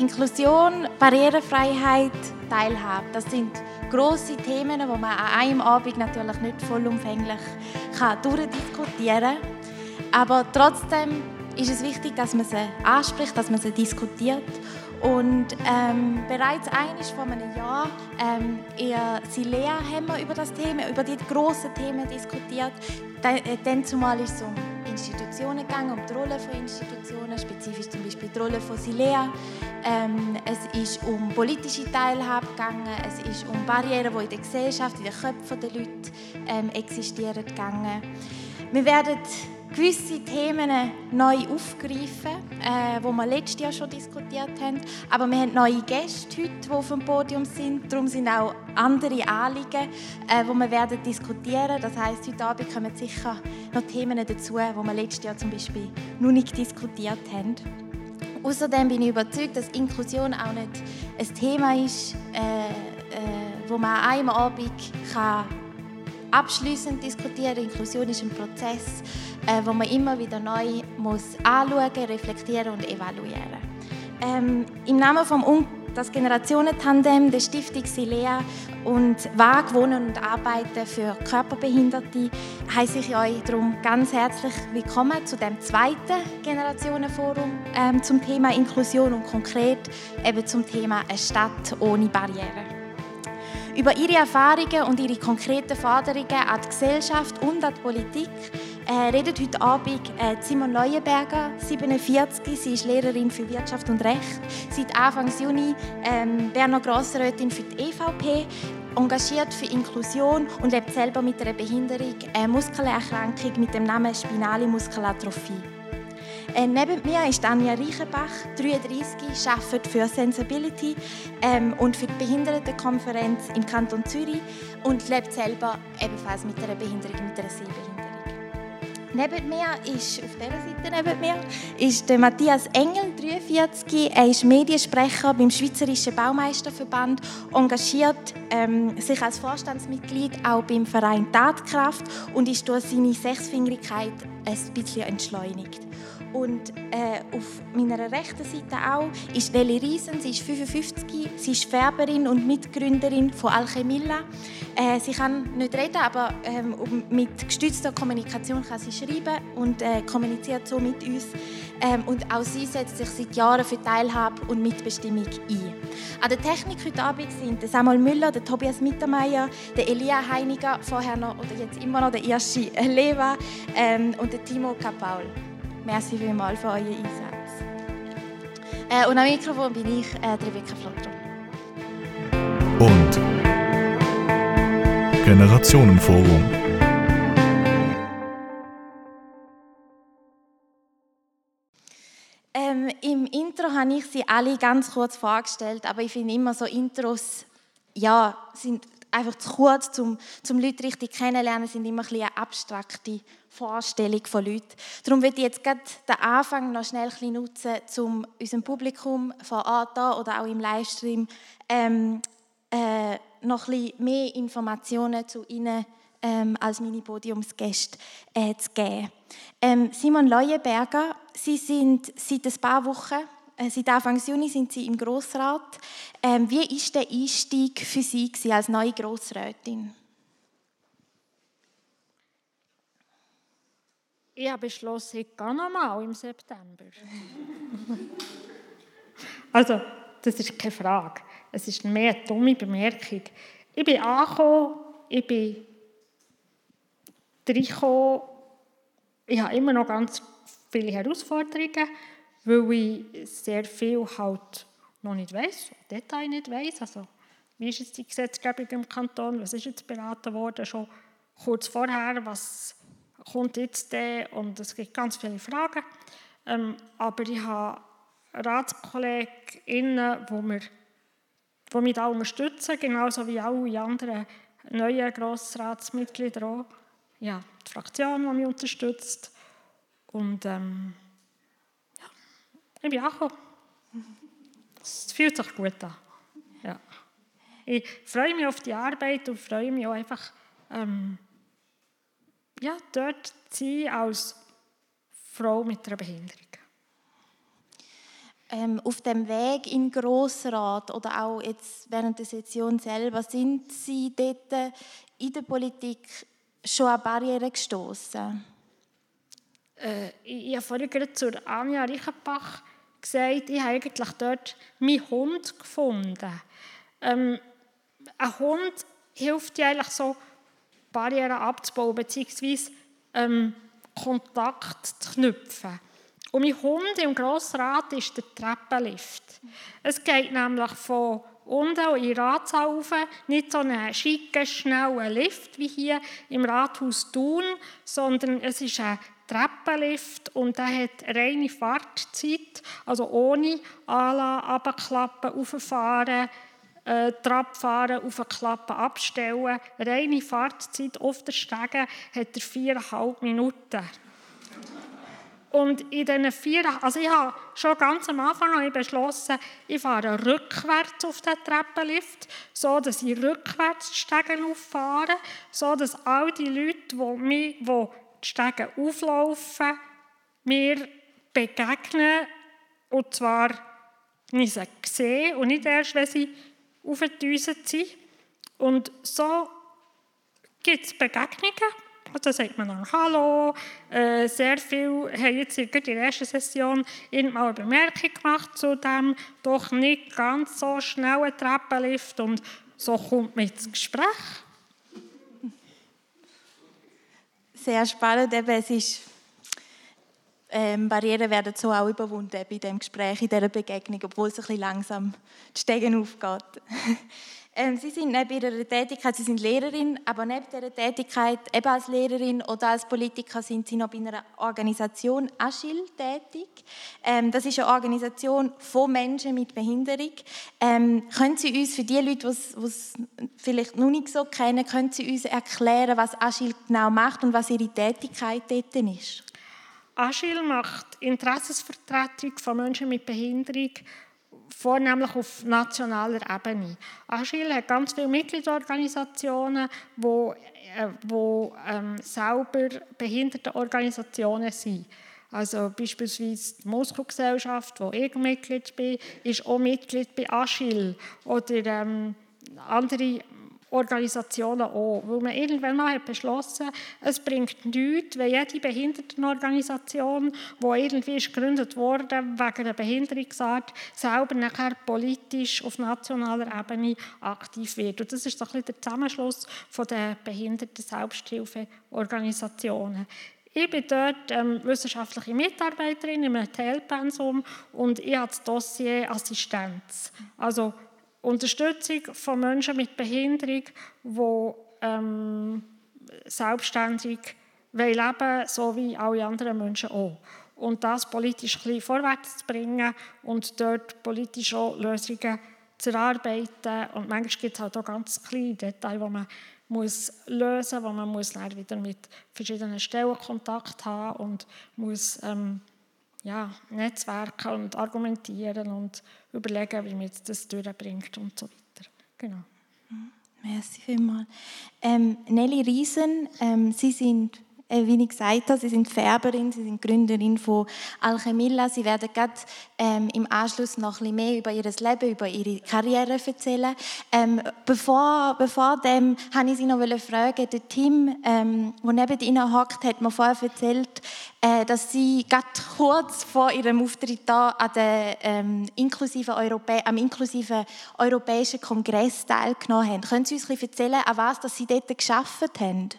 Inklusion, Barrierefreiheit, Teilhabe. Das sind große Themen, die man an einem Abend natürlich nicht vollumfänglich kann durchdiskutieren kann. Aber trotzdem ist es wichtig, dass man sie anspricht, dass man sie diskutiert. Und ähm, bereits eines vor einem Jahr ähm, in Silea haben wir über das Thema, über die grossen Themen diskutiert. Äh, dann zumal ist es um Institutionen gegangen, um die Rolle von Institutionen, spezifisch zum Beispiel die Rolle von Silea. Ähm, es ist um politische Teilhabe gegangen, es ist um Barrieren, die in der Gesellschaft, in den Köpfen der Leute ähm, existieren, gegangen. Wir werden gewisse Themen neu aufgreifen, äh, wo wir letztes Jahr schon diskutiert haben. Aber wir haben neue Gäste heute, die auf dem Podium sind. Darum sind auch andere Anliegen, äh, die wir werden diskutieren. Das heißt, heute Abend kommen sicher noch Themen dazu, die wir letztes Jahr zum Beispiel noch nicht diskutiert haben. Außerdem bin ich überzeugt, dass Inklusion auch nicht ein Thema ist, äh, äh, wo man an einem Abend kann abschließend diskutieren. Inklusion ist ein Prozess, äh, wo man immer wieder neu muss anschauen, reflektieren und evaluieren. Ähm, Im Namen vom Un das Generationentandem der Stiftung Silea und Wag Wohnen und Arbeiten für Körperbehinderte heiße ich euch darum ganz herzlich willkommen zu dem zweiten Generationenforum ähm, zum Thema Inklusion und konkret eben zum Thema eine Stadt ohne Barrieren. Über ihre Erfahrungen und ihre konkreten Forderungen an die Gesellschaft und an die Politik äh, redet heute Abend äh, Simon Leuenberger, 47. Sie ist Lehrerin für Wirtschaft und Recht. Seit Anfang Juni ähm, Berner Grossrätin für die EVP, engagiert für Inklusion und lebt selber mit einer Behinderung, eine Muskelerkrankung mit dem Namen Spinale Muskelatrophie. Äh, neben mir ist Anja Reichenbach, 33, arbeitet für Sensibility ähm, und für die Behindertenkonferenz im Kanton Zürich und lebt selber ebenfalls mit einer Behinderung, mit einer Sehbehinderung. Neben mir ist, auf dieser Seite neben mir, ist der Matthias Engel, 43. Er ist Mediensprecher beim Schweizerischen Baumeisterverband, engagiert ähm, sich als Vorstandsmitglied auch beim Verein Tatkraft und ist durch seine Sechsfingerigkeit ein bisschen entschleunigt. Und äh, auf meiner rechten Seite auch ist Nelly Riesen, sie ist 55, sie ist Färberin und Mitgründerin von Alchemilla. Äh, sie kann nicht reden, aber ähm, mit gestützter Kommunikation kann sie schreiben und äh, kommuniziert so mit uns. Ähm, und auch sie setzt sich seit Jahren für Teilhabe und Mitbestimmung ein. An der Technik heute Abend sind Samuel Müller, der Tobias Mittermeier, der Elia Heiniger, vorher noch oder jetzt immer noch der Irschi Leva ähm, und der Timo Kapaul. Merci vielmals für euren Einsatz. Äh, und am Mikrofon bin ich, äh, Rebecca Flotter. Und Generationenforum. Ähm, Im Intro habe ich sie alle ganz kurz vorgestellt, aber ich finde immer so Intros ja, sind einfach zu kurz, um, um Leute richtig kennenzulernen, sind immer ein bisschen eine abstrakte Vorstellung von Leuten. Darum würde ich jetzt gerade den Anfang noch schnell ein nutzen, um unserem Publikum vor Ort da oder auch im Livestream ähm, äh, noch ein bisschen mehr Informationen zu Ihnen ähm, als meine Podiumsgäste äh, zu geben. Ähm, Simon Leuenberger, Sie sind seit ein paar Wochen Seit Anfang Juni sind Sie im Grossrat. Ähm, wie war der Einstieg für Sie als neue Grossrätin? Ich habe beschlossen, ich gehe nochmal im September. also, das ist keine Frage. Es ist mehr eine dumme Bemerkung. Ich bin angekommen, ich bin reingekommen, ich habe immer noch ganz viele Herausforderungen, weil ich sehr viel halt noch nicht weiß, Detail nicht weiß. Also, wie ist jetzt die Gesetzgebung im Kanton? Was ist jetzt beraten worden schon kurz vorher? Was kommt jetzt der? Und es gibt ganz viele Fragen. Ähm, aber ich habe RatskollegInnen, die, mir, die mich da unterstützen, genauso wie alle anderen neuen Grossratsmitglieder auch. Ja, die Fraktion, die mich unterstützt. Und ähm, ich bin angekommen. Es fühlt sich gut an. Ja. Ich freue mich auf die Arbeit und freue mich auch einfach, ähm, ja, dort zu sein als Frau mit einer Behinderung. ähm, auf dem Weg in den Grossrat oder auch jetzt während der Session selber, sind Sie dort in der Politik schon an Barrieren gestoßen? Äh, ich habe vorhin gerade zur Anja Reichenbach gesagt, ich habe eigentlich dort meinen Hund gefunden. Ähm, ein Hund hilft dir eigentlich so, Barrieren abzubauen, beziehungsweise ähm, Kontakt zu knüpfen. Und mein Hund im Grossrat ist der Treppenlift. Es geht nämlich von unten in den Ratssaal nicht so einen schicken, schnellen Lift wie hier im Rathaus Thun, sondern es ist ein Treppenlift und der hat reine Fahrtzeit, also ohne Anlagen, abklappen, rauffahren, äh, Trab fahren, aufklappen, abstellen. Reine Fahrtzeit auf der Stege hat er viereinhalb Minuten. Und in diesen vier, also ich habe schon ganz am Anfang habe ich beschlossen, ich fahre rückwärts auf den Treppenlift, so dass ich rückwärts die Stege auffahre, so dass all die Leute, die, mich, die die Stege auflaufen, mir begegnen, und zwar nicht sehen und nicht erst, wenn sie aufgedüset sind. Und so gibt es Begegnungen da sagt man dann Hallo. Äh, sehr viele haben jetzt in der ersten Session irgendwann eine Bemerkung gemacht zu dem doch nicht ganz so schnellen Treppenlift und so kommt man ins Gespräch. Sehr spannend, es ist ähm, Barrieren werden so auch überwunden bei dem Gespräch, in dieser Begegnung, obwohl es ein bisschen langsam die Stegen aufgeht. Ähm, Sie sind neben Ihrer Tätigkeit, Sie sind Lehrerin, aber neben dieser Tätigkeit eben als Lehrerin oder als Politiker sind Sie noch bei einer Organisation Aschil tätig. Ähm, das ist eine Organisation von Menschen mit Behinderung. Ähm, können Sie uns für die Leute, die es vielleicht noch nicht so kennen, können Sie uns erklären, was Aschil genau macht und was Ihre Tätigkeit dort ist? Aschil macht Interessensvertretung von Menschen mit Behinderung vornehmlich auf nationaler Ebene. Agile hat ganz viele Mitgliedsorganisationen, die, äh, wo, ähm, selber Behindertenorganisationen sind. Also beispielsweise die Moskau-Gesellschaft, wo ich Mitglied bin, ist auch Mitglied bei Agile. Oder ähm, andere Organisationen auch. Weil man irgendwann mal hat beschlossen es bringt nichts, wenn jede Behindertenorganisation, die irgendwie ist gegründet wurde wegen einer Behinderungsart, selber nachher politisch auf nationaler Ebene aktiv wird. Und das ist so ein bisschen der Zusammenschluss von den Behinderten-Selbsthilfeorganisationen. Ich bin dort ähm, wissenschaftliche Mitarbeiterin in einem Teilpensum und ich habe das Dossier Assistenz. Also Unterstützung von Menschen mit Behinderung, die ähm, selbstständig leben wollen, so wie alle anderen Menschen auch. Und das politisch ein bisschen vorwärts zu bringen und dort politisch auch Lösungen zu erarbeiten. Und manchmal gibt es halt auch ganz kleine Details, die man muss lösen muss, wo man muss dann wieder mit verschiedenen Stellen Kontakt haben und muss ähm, ja, Netzwerken und argumentieren und überlegen, wie man das durchbringt und so weiter. Genau. Mhm. Merci vielmals. Ähm, Nelly Riesen, ähm, Sie sind wie ich gesagt habe, Sie sind Färberin, Sie sind Gründerin von Alchemilla. Sie werden gerade ähm, im Anschluss noch ein bisschen mehr über Ihr Leben, über Ihre Karriere erzählen. Ähm, bevor, bevor dem, wollte ich Sie noch fragen, der Tim, ähm, der neben Ihnen hockt, hat mir vorher erzählt, äh, dass Sie gerade kurz vor Ihrem Auftritt da an der, ähm, inklusive Europä am inklusiven Europäischen Kongress teilgenommen haben. Können Sie uns ein bisschen erzählen, an was dass Sie dort geschafft haben?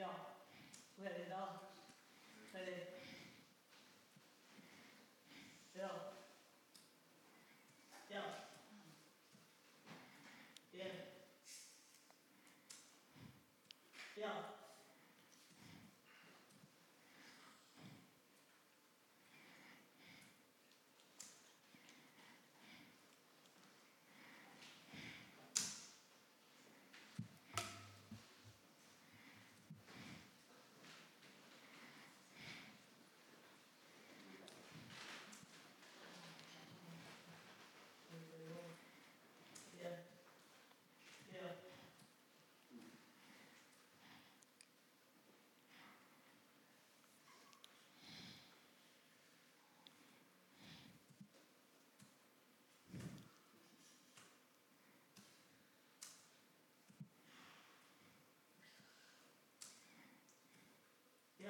Ja. Hvor er vi da? Er det...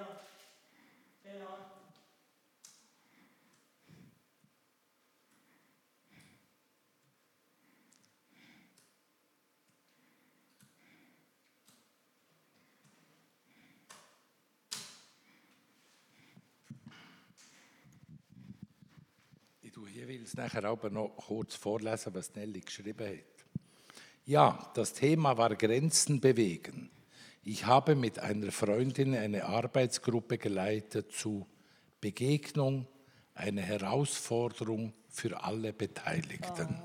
Genau. Genau. Ich tue hier will es nachher aber noch kurz vorlesen, was Nelly geschrieben hat. Ja, das Thema war Grenzen bewegen. Ich habe mit einer Freundin eine Arbeitsgruppe geleitet zu Begegnung, eine Herausforderung für alle Beteiligten.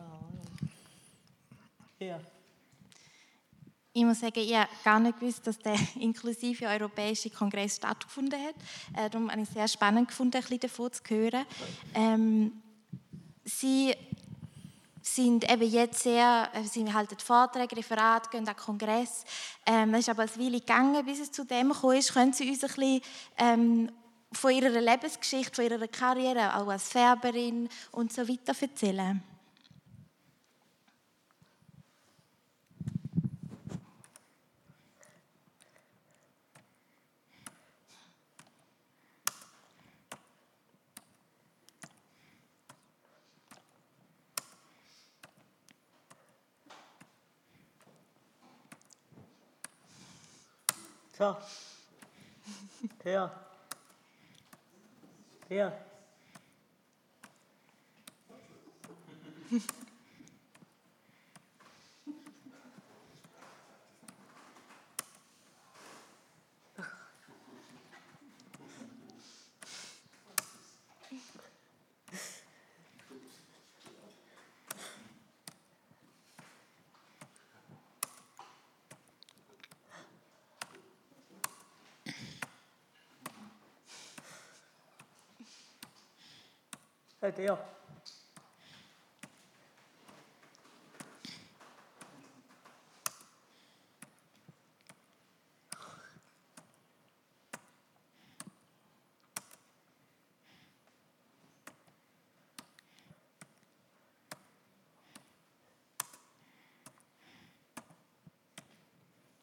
Ja. Ich muss sagen, ich habe gar nicht gewusst, dass der inklusive Europäische Kongress stattgefunden hat. Äh, darum habe ich es sehr spannend gefunden, ein bisschen davon zu hören. Ähm, sie sind eben jetzt sehr, äh, sie halten Vorträge, Referate, gehen an Kongress. Ähm, es ist aber eine Weile gegangen, bis es zu dem gekommen ist. Können Sie uns ein bisschen ähm, von Ihrer Lebensgeschichte, von Ihrer Karriere, auch als Färberin und so weiter erzählen? 자, 태야, 태야. Ja. Ja. Hört ihr?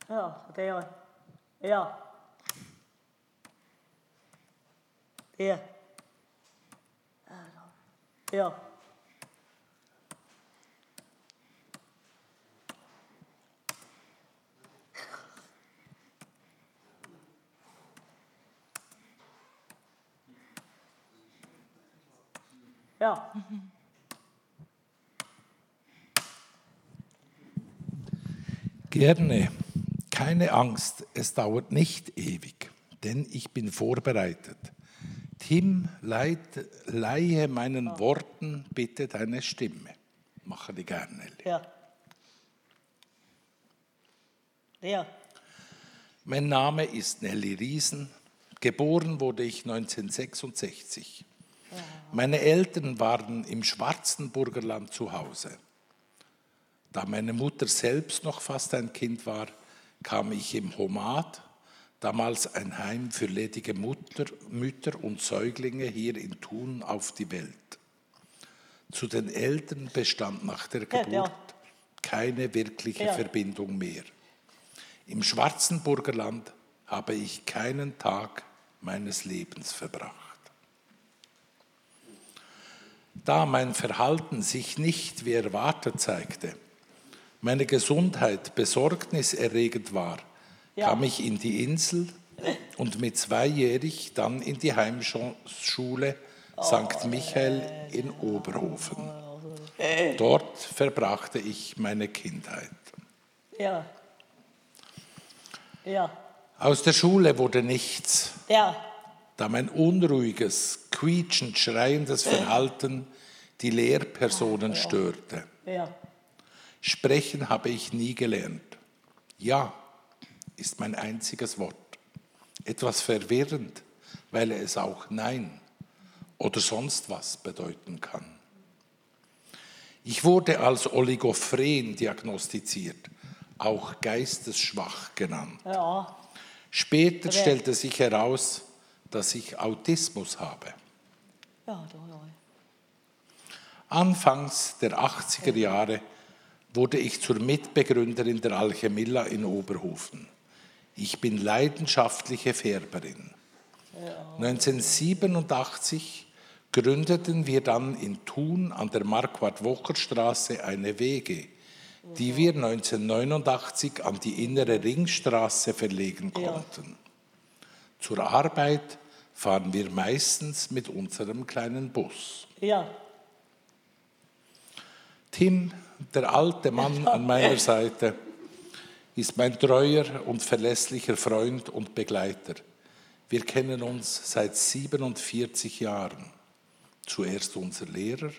Ja, det gör jag. Ja. Det. Ja. Ja. Gerne. Keine Angst, es dauert nicht ewig, denn ich bin vorbereitet. Leid, leihe meinen Worten bitte deine Stimme. Mache die gerne. Nelly. Ja. Ja. Mein Name ist Nelly Riesen. Geboren wurde ich 1966. Meine Eltern waren im Schwarzenburgerland zu Hause. Da meine Mutter selbst noch fast ein Kind war, kam ich im Homat, damals ein Heim für ledige Mutter, Mütter und Säuglinge hier in Thun, auf die Welt. Zu den Eltern bestand nach der. Geburt keine wirkliche Ja. Verbindung mehr. Im Schwarzenburgerland habe ich keinen Tag meines Lebens verbracht. Da mein Verhalten sich nicht wie erwartet zeigte, meine Gesundheit besorgniserregend war, Ja. kam ich in die Insel und mit zweijährig dann in die Heimschule St. Michael in Oberhofen. Dort verbrachte ich meine Kindheit. Ja. Ja. Aus der Schule wurde nichts, Ja. da mein unruhiges, quietschend schreiendes Verhalten die Lehrpersonen störte. Ja. Sprechen habe ich nie gelernt. Ja ist mein einziges Wort. Etwas verwirrend, weil es auch Nein oder sonst was bedeuten kann. Ich wurde als Oligophren diagnostiziert, auch geistesschwach genannt. Ja. Später stellte sich heraus, dass ich Autismus habe. Ja, ja. Anfangs der 80er Jahre wurde ich zur Mitbegründerin der Alchemilla in Oberhofen. Ich bin leidenschaftliche Färberin. 1987 gründeten wir dann in Thun an der Marquardt-Wocher-Straße eine WG, die wir 1989 an die innere Ringstraße verlegen Ja. konnten. Zur Arbeit fahren wir meistens mit unserem kleinen Bus. Ja. Tim, der alte Mann an meiner Seite, ist mein treuer und verlässlicher Freund und Begleiter. Wir kennen uns seit 47 Jahren. Zuerst unser Lehrer,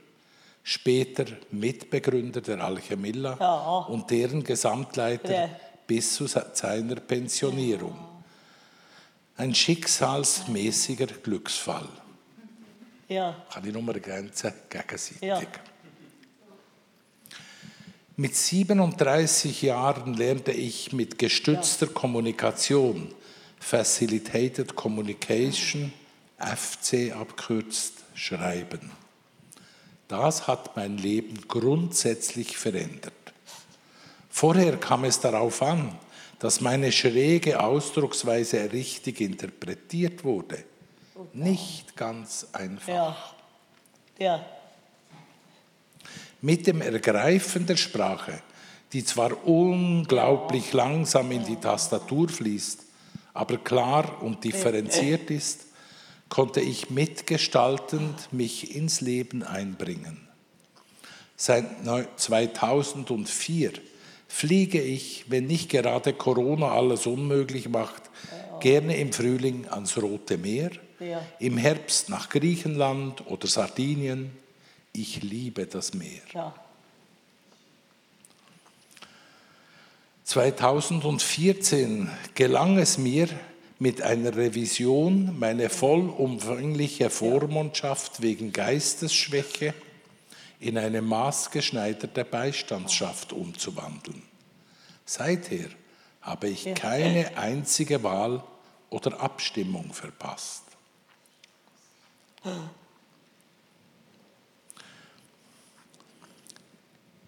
später Mitbegründer der Alchemilla Ja. und deren Gesamtleiter Ja. bis zu seiner Pensionierung. Ein schicksalsmäßiger Glücksfall. Ja, Kann ich nur ergänzen, gegenseitig. Ja. Mit 37 Jahren lernte ich mit gestützter Kommunikation, Facilitated Communication, FC abkürzt, schreiben. Das hat mein Leben grundsätzlich verändert. Vorher kam es darauf an, dass meine schräge Ausdrucksweise richtig interpretiert wurde. Nicht ganz einfach. ja, ja, Mit dem Ergreifen der Sprache, die zwar unglaublich langsam in die Tastatur fließt, aber klar und differenziert ist, konnte ich mitgestaltend mich ins Leben einbringen. Seit neu- 2004 fliege ich, wenn nicht gerade Corona alles unmöglich macht, gerne im Frühling ans Rote Meer, im Herbst nach Griechenland oder Sardinien. Ich liebe das Meer. ja, 2014 gelang es mir, mit einer Revision meine vollumfängliche Vormundschaft wegen Geistesschwäche in eine maßgeschneiderte Beistandsschaft umzuwandeln. Seither habe ich keine einzige Wahl oder Abstimmung verpasst.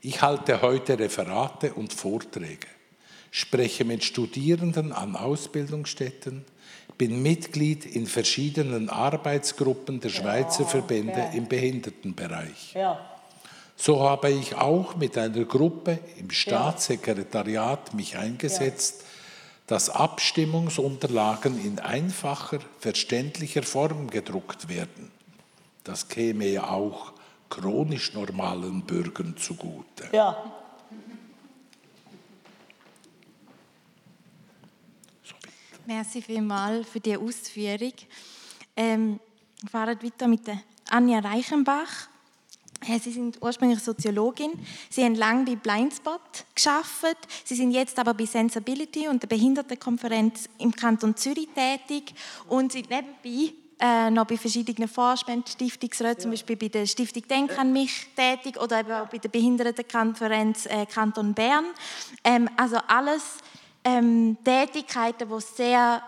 Ich halte heute Referate und Vorträge, spreche mit Studierenden an Ausbildungsstätten, bin Mitglied in verschiedenen Arbeitsgruppen der Schweizer Verbände im Behindertenbereich. ja, So habe ich auch mit einer Gruppe im Staatssekretariat mich eingesetzt, dass Abstimmungsunterlagen in einfacher, verständlicher Form gedruckt werden. Das käme ja auch chronisch normalen Bürgern zugute. ja, Merci vielmals für diese Ausführung. Ähm, wir fahren weiter mit der Anja Reichenbach. Äh, Sie sind ursprünglich Soziologin. Sie haben lange bei Blindspot geschafft. Sie sind jetzt aber bei Sensibility und der Behindertenkonferenz im Kanton Zürich tätig und sind nebenbei äh, noch bei verschiedenen Vorständen, Stiftungsräten, zum Beispiel bei der Stiftung Denk an mich tätig oder eben auch bei der Behindertenkonferenz äh, Kanton Bern. Ähm, also alles ähm, Tätigkeiten, die sehr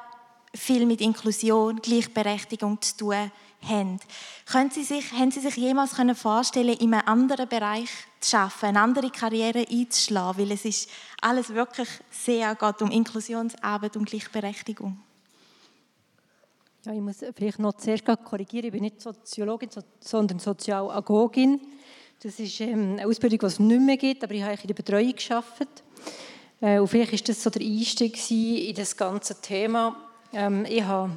viel mit Inklusion, Gleichberechtigung zu tun haben. Können Sie sich, haben Sie sich jemals können vorstellen, in einem anderen Bereich zu arbeiten, eine andere Karriere einzuschlagen? Weil es ist alles wirklich sehr geht um Inklusionsarbeit, um Gleichberechtigung. Ja, ich muss vielleicht noch zuerst korrigieren. Ich bin nicht Soziologin, so- sondern Sozialagogin. Das ist ähm, eine Ausbildung, die es nicht mehr gibt, aber ich habe in der Betreuung gearbeitet. Äh, und vielleicht war das so der Einstieg in das ganze Thema. Ähm, ich habe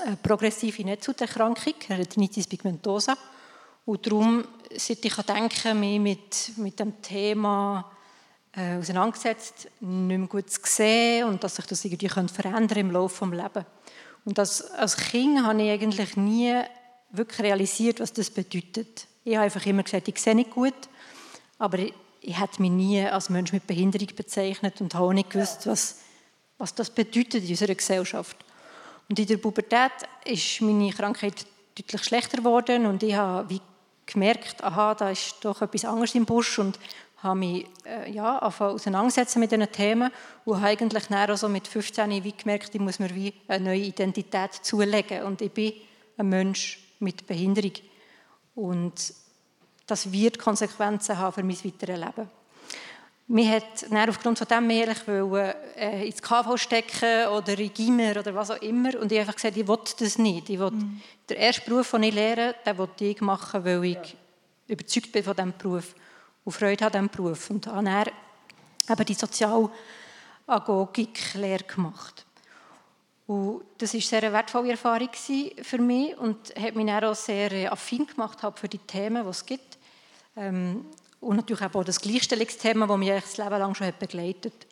eine progressive Netzhauterkrankung, Retinitis pigmentosa. Und darum, seit ich denke, mich mit, mit dem Thema äh, auseinandergesetzt, nicht mehr gut zu sehen und dass sich das irgendwie verändern im Laufe des Lebens. Und das, als Kind habe ich eigentlich nie wirklich realisiert, was das bedeutet. Ich habe einfach immer gesagt, ich sehe nicht gut, aber ich, ich hätte mich nie als Mensch mit Behinderung bezeichnet und habe auch nicht gewusst, was, was das bedeutet in unserer Gesellschaft. Und in der Pubertät ist meine Krankheit deutlich schlechter geworden und ich habe wie gemerkt, aha, da ist doch etwas anderes im Busch und habe mich äh, ja, auseinandersetzen mit diesen Themen und habe eigentlich dann also mit 15 wie gemerkt, ich muss mir wie eine neue Identität zulegen. Und ich bin ein Mensch mit Behinderung. Und das wird Konsequenzen haben für mein weiteres Leben. Mir hat dann aufgrund von dem mehr ich wollte, äh, ins KV stecken oder in Gimmer oder was auch immer. Und ich habe einfach gesagt, ich will das nicht. Ich will, Den ersten Beruf, den ich lehre, den will ich machen, weil ich überzeugt bin von diesem Beruf und Freude an diesem Beruf. Und habe dann die Sozialagogik-Lehre gemacht. Und das war sehr eine wertvolle Erfahrung für mich und hat mich auch sehr äh, affin gemacht halt für die Themen, die es gibt. Ähm, Und natürlich auch das Gleichstellungsthema, das mich das Leben lang schon begleitet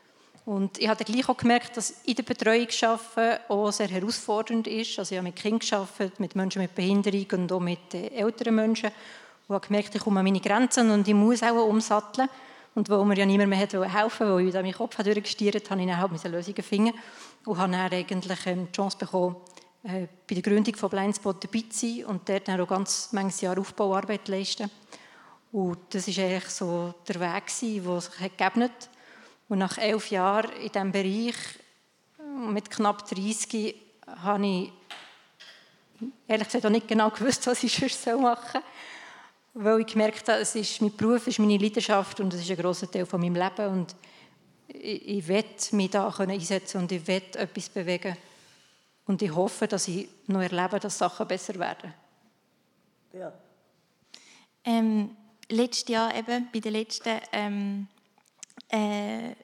Und ich habe gleich auch gemerkt, dass in der Betreuung arbeiten auch sehr herausfordernd ist. Also ich habe mit Kindern gearbeitet, mit Menschen mit Behinderung und auch mit äh, älteren Menschen. Und habe gemerkt, ich komme an meine Grenzen und ich muss auch umsatteln. Und wo mir ja niemand mehr helfen wollte, weil ich meinen Kopf durchgestiert habe, habe ich dann halt Lösungen finden und habe dann eigentlich ähm, die Chance bekommen, äh, bei der Gründung von Blindspot dabei zu sein und dort dann auch ganz manches Jahr Aufbauarbeit zu leisten. Und das war eigentlich so der Weg, der sich gegeben hat. Und nach elf Jahren in diesem Bereich, mit knapp 30, habe ich ehrlich gesagt auch nicht genau gewusst, was ich sonst machen soll weil ich gemerkt habe, es ist mein Beruf, es ist meine Leidenschaft und es ist ein grosser Teil von meinem Leben und ich, ich will mich da einsetzen und ich will etwas bewegen und ich hoffe, dass ich noch erlebe, dass Sachen besser werden. Ja. Ähm, letztes Jahr eben bei der letzten ähm, äh,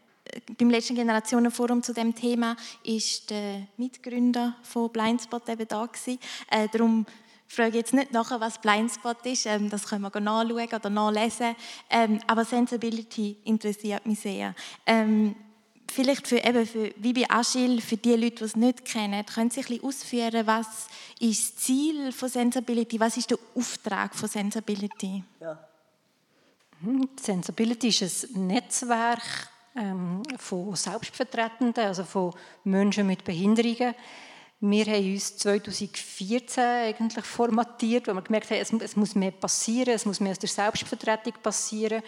beim letzten Generationenforum zu dem Thema ist der Mitgründer von Blindspot eben da gewesen. Äh, darum frage jetzt nicht nachher, was Blindspot ist, ähm, das können wir nachschauen oder nachlesen, ähm, aber Sensibility interessiert mich sehr. Ähm, vielleicht für, eben für, wie bei Agile, für die Leute, die es nicht kennen, können Sie ein bisschen ausführen, was ist das Ziel von Sensibility, was ist der Auftrag von Sensibility? Ja. Mhm, Sensibility ist ein Netzwerk ähm, von Selbstvertretenden, also von Menschen mit Behinderungen, wir haben uns 2014 eigentlich formatiert, weil wir gemerkt haben, es, es muss mehr passieren, es muss mehr aus der Selbstvertretung passieren.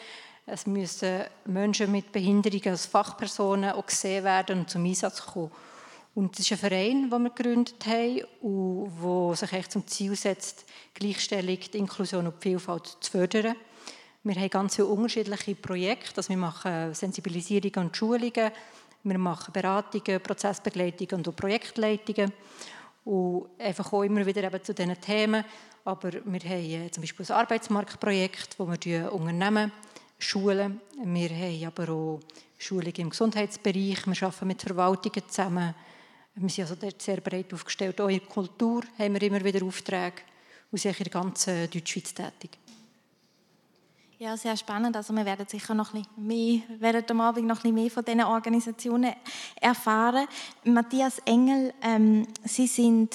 Es müssen Menschen mit Behinderungen als Fachpersonen auch gesehen werden und zum Einsatz kommen. Und das ist ein Verein, den wir gegründet haben und der sich echt zum Ziel setzt, Gleichstellung, Inklusion und Vielfalt zu fördern. Wir haben ganz viele unterschiedliche Projekte. Also wir machen Sensibilisierung und Schulungen, wir machen Beratungen, Prozessbegleitungen und Projektleitungen. Und einfach auch immer wieder eben zu diesen Themen. Aber wir haben zum Beispiel ein Arbeitsmarktprojekt, wo wir Unternehmen schulen. Wir haben aber auch Schulungen im Gesundheitsbereich. Wir arbeiten mit Verwaltungen zusammen. Wir sind also dort sehr breit aufgestellt. Auch in der Kultur haben wir immer wieder Aufträge und sind in der ganzen Deutschschweiz tätig. Ja, sehr spannend. Also wir werden sicher noch ein mehr, werden am Abend noch ein mehr von diesen Organisationen erfahren. Matthias Engel, ähm, Sie sind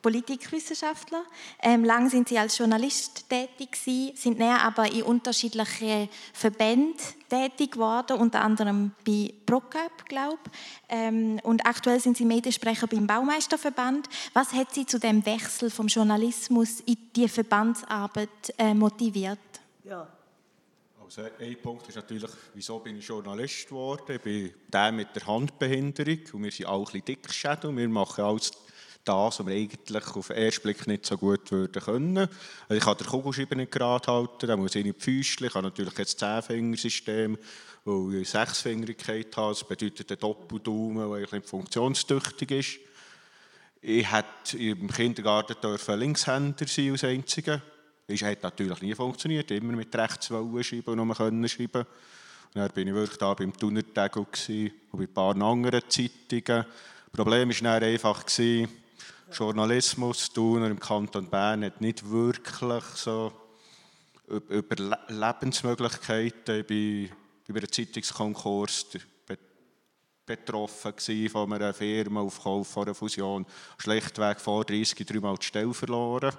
Politikwissenschaftler. Ähm, lang sind Sie als Journalist tätig gewesen, sind näher aber in unterschiedlichen Verbänden tätig geworden, unter anderem bei ProCap, glaube ähm, Und aktuell sind Sie Mediensprecher beim Baumeisterverband. Was hat Sie zu dem Wechsel vom Journalismus in die Verbandsarbeit äh, motiviert? Ja. Also ein Punkt ist natürlich, wieso bin ich Journalist geworden? Ich bin der mit der Handbehinderung und wir sind auch ein bisschen dickschädel. Wir machen alles das, was wir eigentlich auf den ersten Blick nicht so gut würden können. Also ich kann den Kugelschreiber nicht gerade halten, dann muss ich nicht Füßchen. Ich habe natürlich das Zehnfingersystem, weil ich Sechsfingerigkeit habe. Das bedeutet ein Doppeldaumen, der nicht funktionstüchtig ist. Ich hätte im Kindergarten Linkshänder sein als Einziger. Das hat natürlich nie funktioniert, immer mit rechts schreiben und nur können schreiben. Und dann war ich wirklich da beim Thunertag und bei ein paar anderen Zeitungen. Das Problem war dann einfach, Journalismus, Thuner im Kanton Bern hat nicht wirklich so über Lebensmöglichkeiten. Ich war bei einem Zeitungskonkurs betroffen von einer Firmenaufkauf, von einer Fusion. Schlechtweg vor 30 dreimal die Stelle verloren.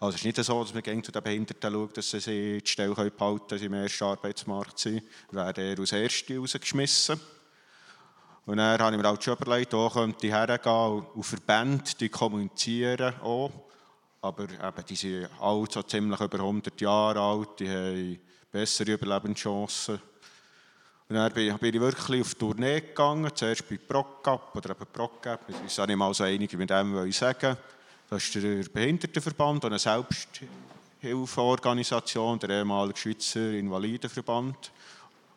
Also es ist nicht so, dass man zu den Behinderten schaut, dass sie die Stelle behalten können, dass sie im ersten Arbeitsmarkt sind. Wir werden eher als Erste rausgeschmissen. Und dann habe ich mir auch schon überlegt, wo könnte ich hergehen und Verbände, die kommunizieren auch. Aber eben, die sind alle so ziemlich über 100 Jahre alt, die haben bessere Überlebenschancen. Und dann bin ich wirklich auf Tournee gegangen, zuerst bei ProCap oder eben ProCap, ich weiß nicht mal so einig mit dem, sagen das ist der Behindertenverband, eine Selbsthilfeorganisation, der ehemalige Schweizer Invalidenverband.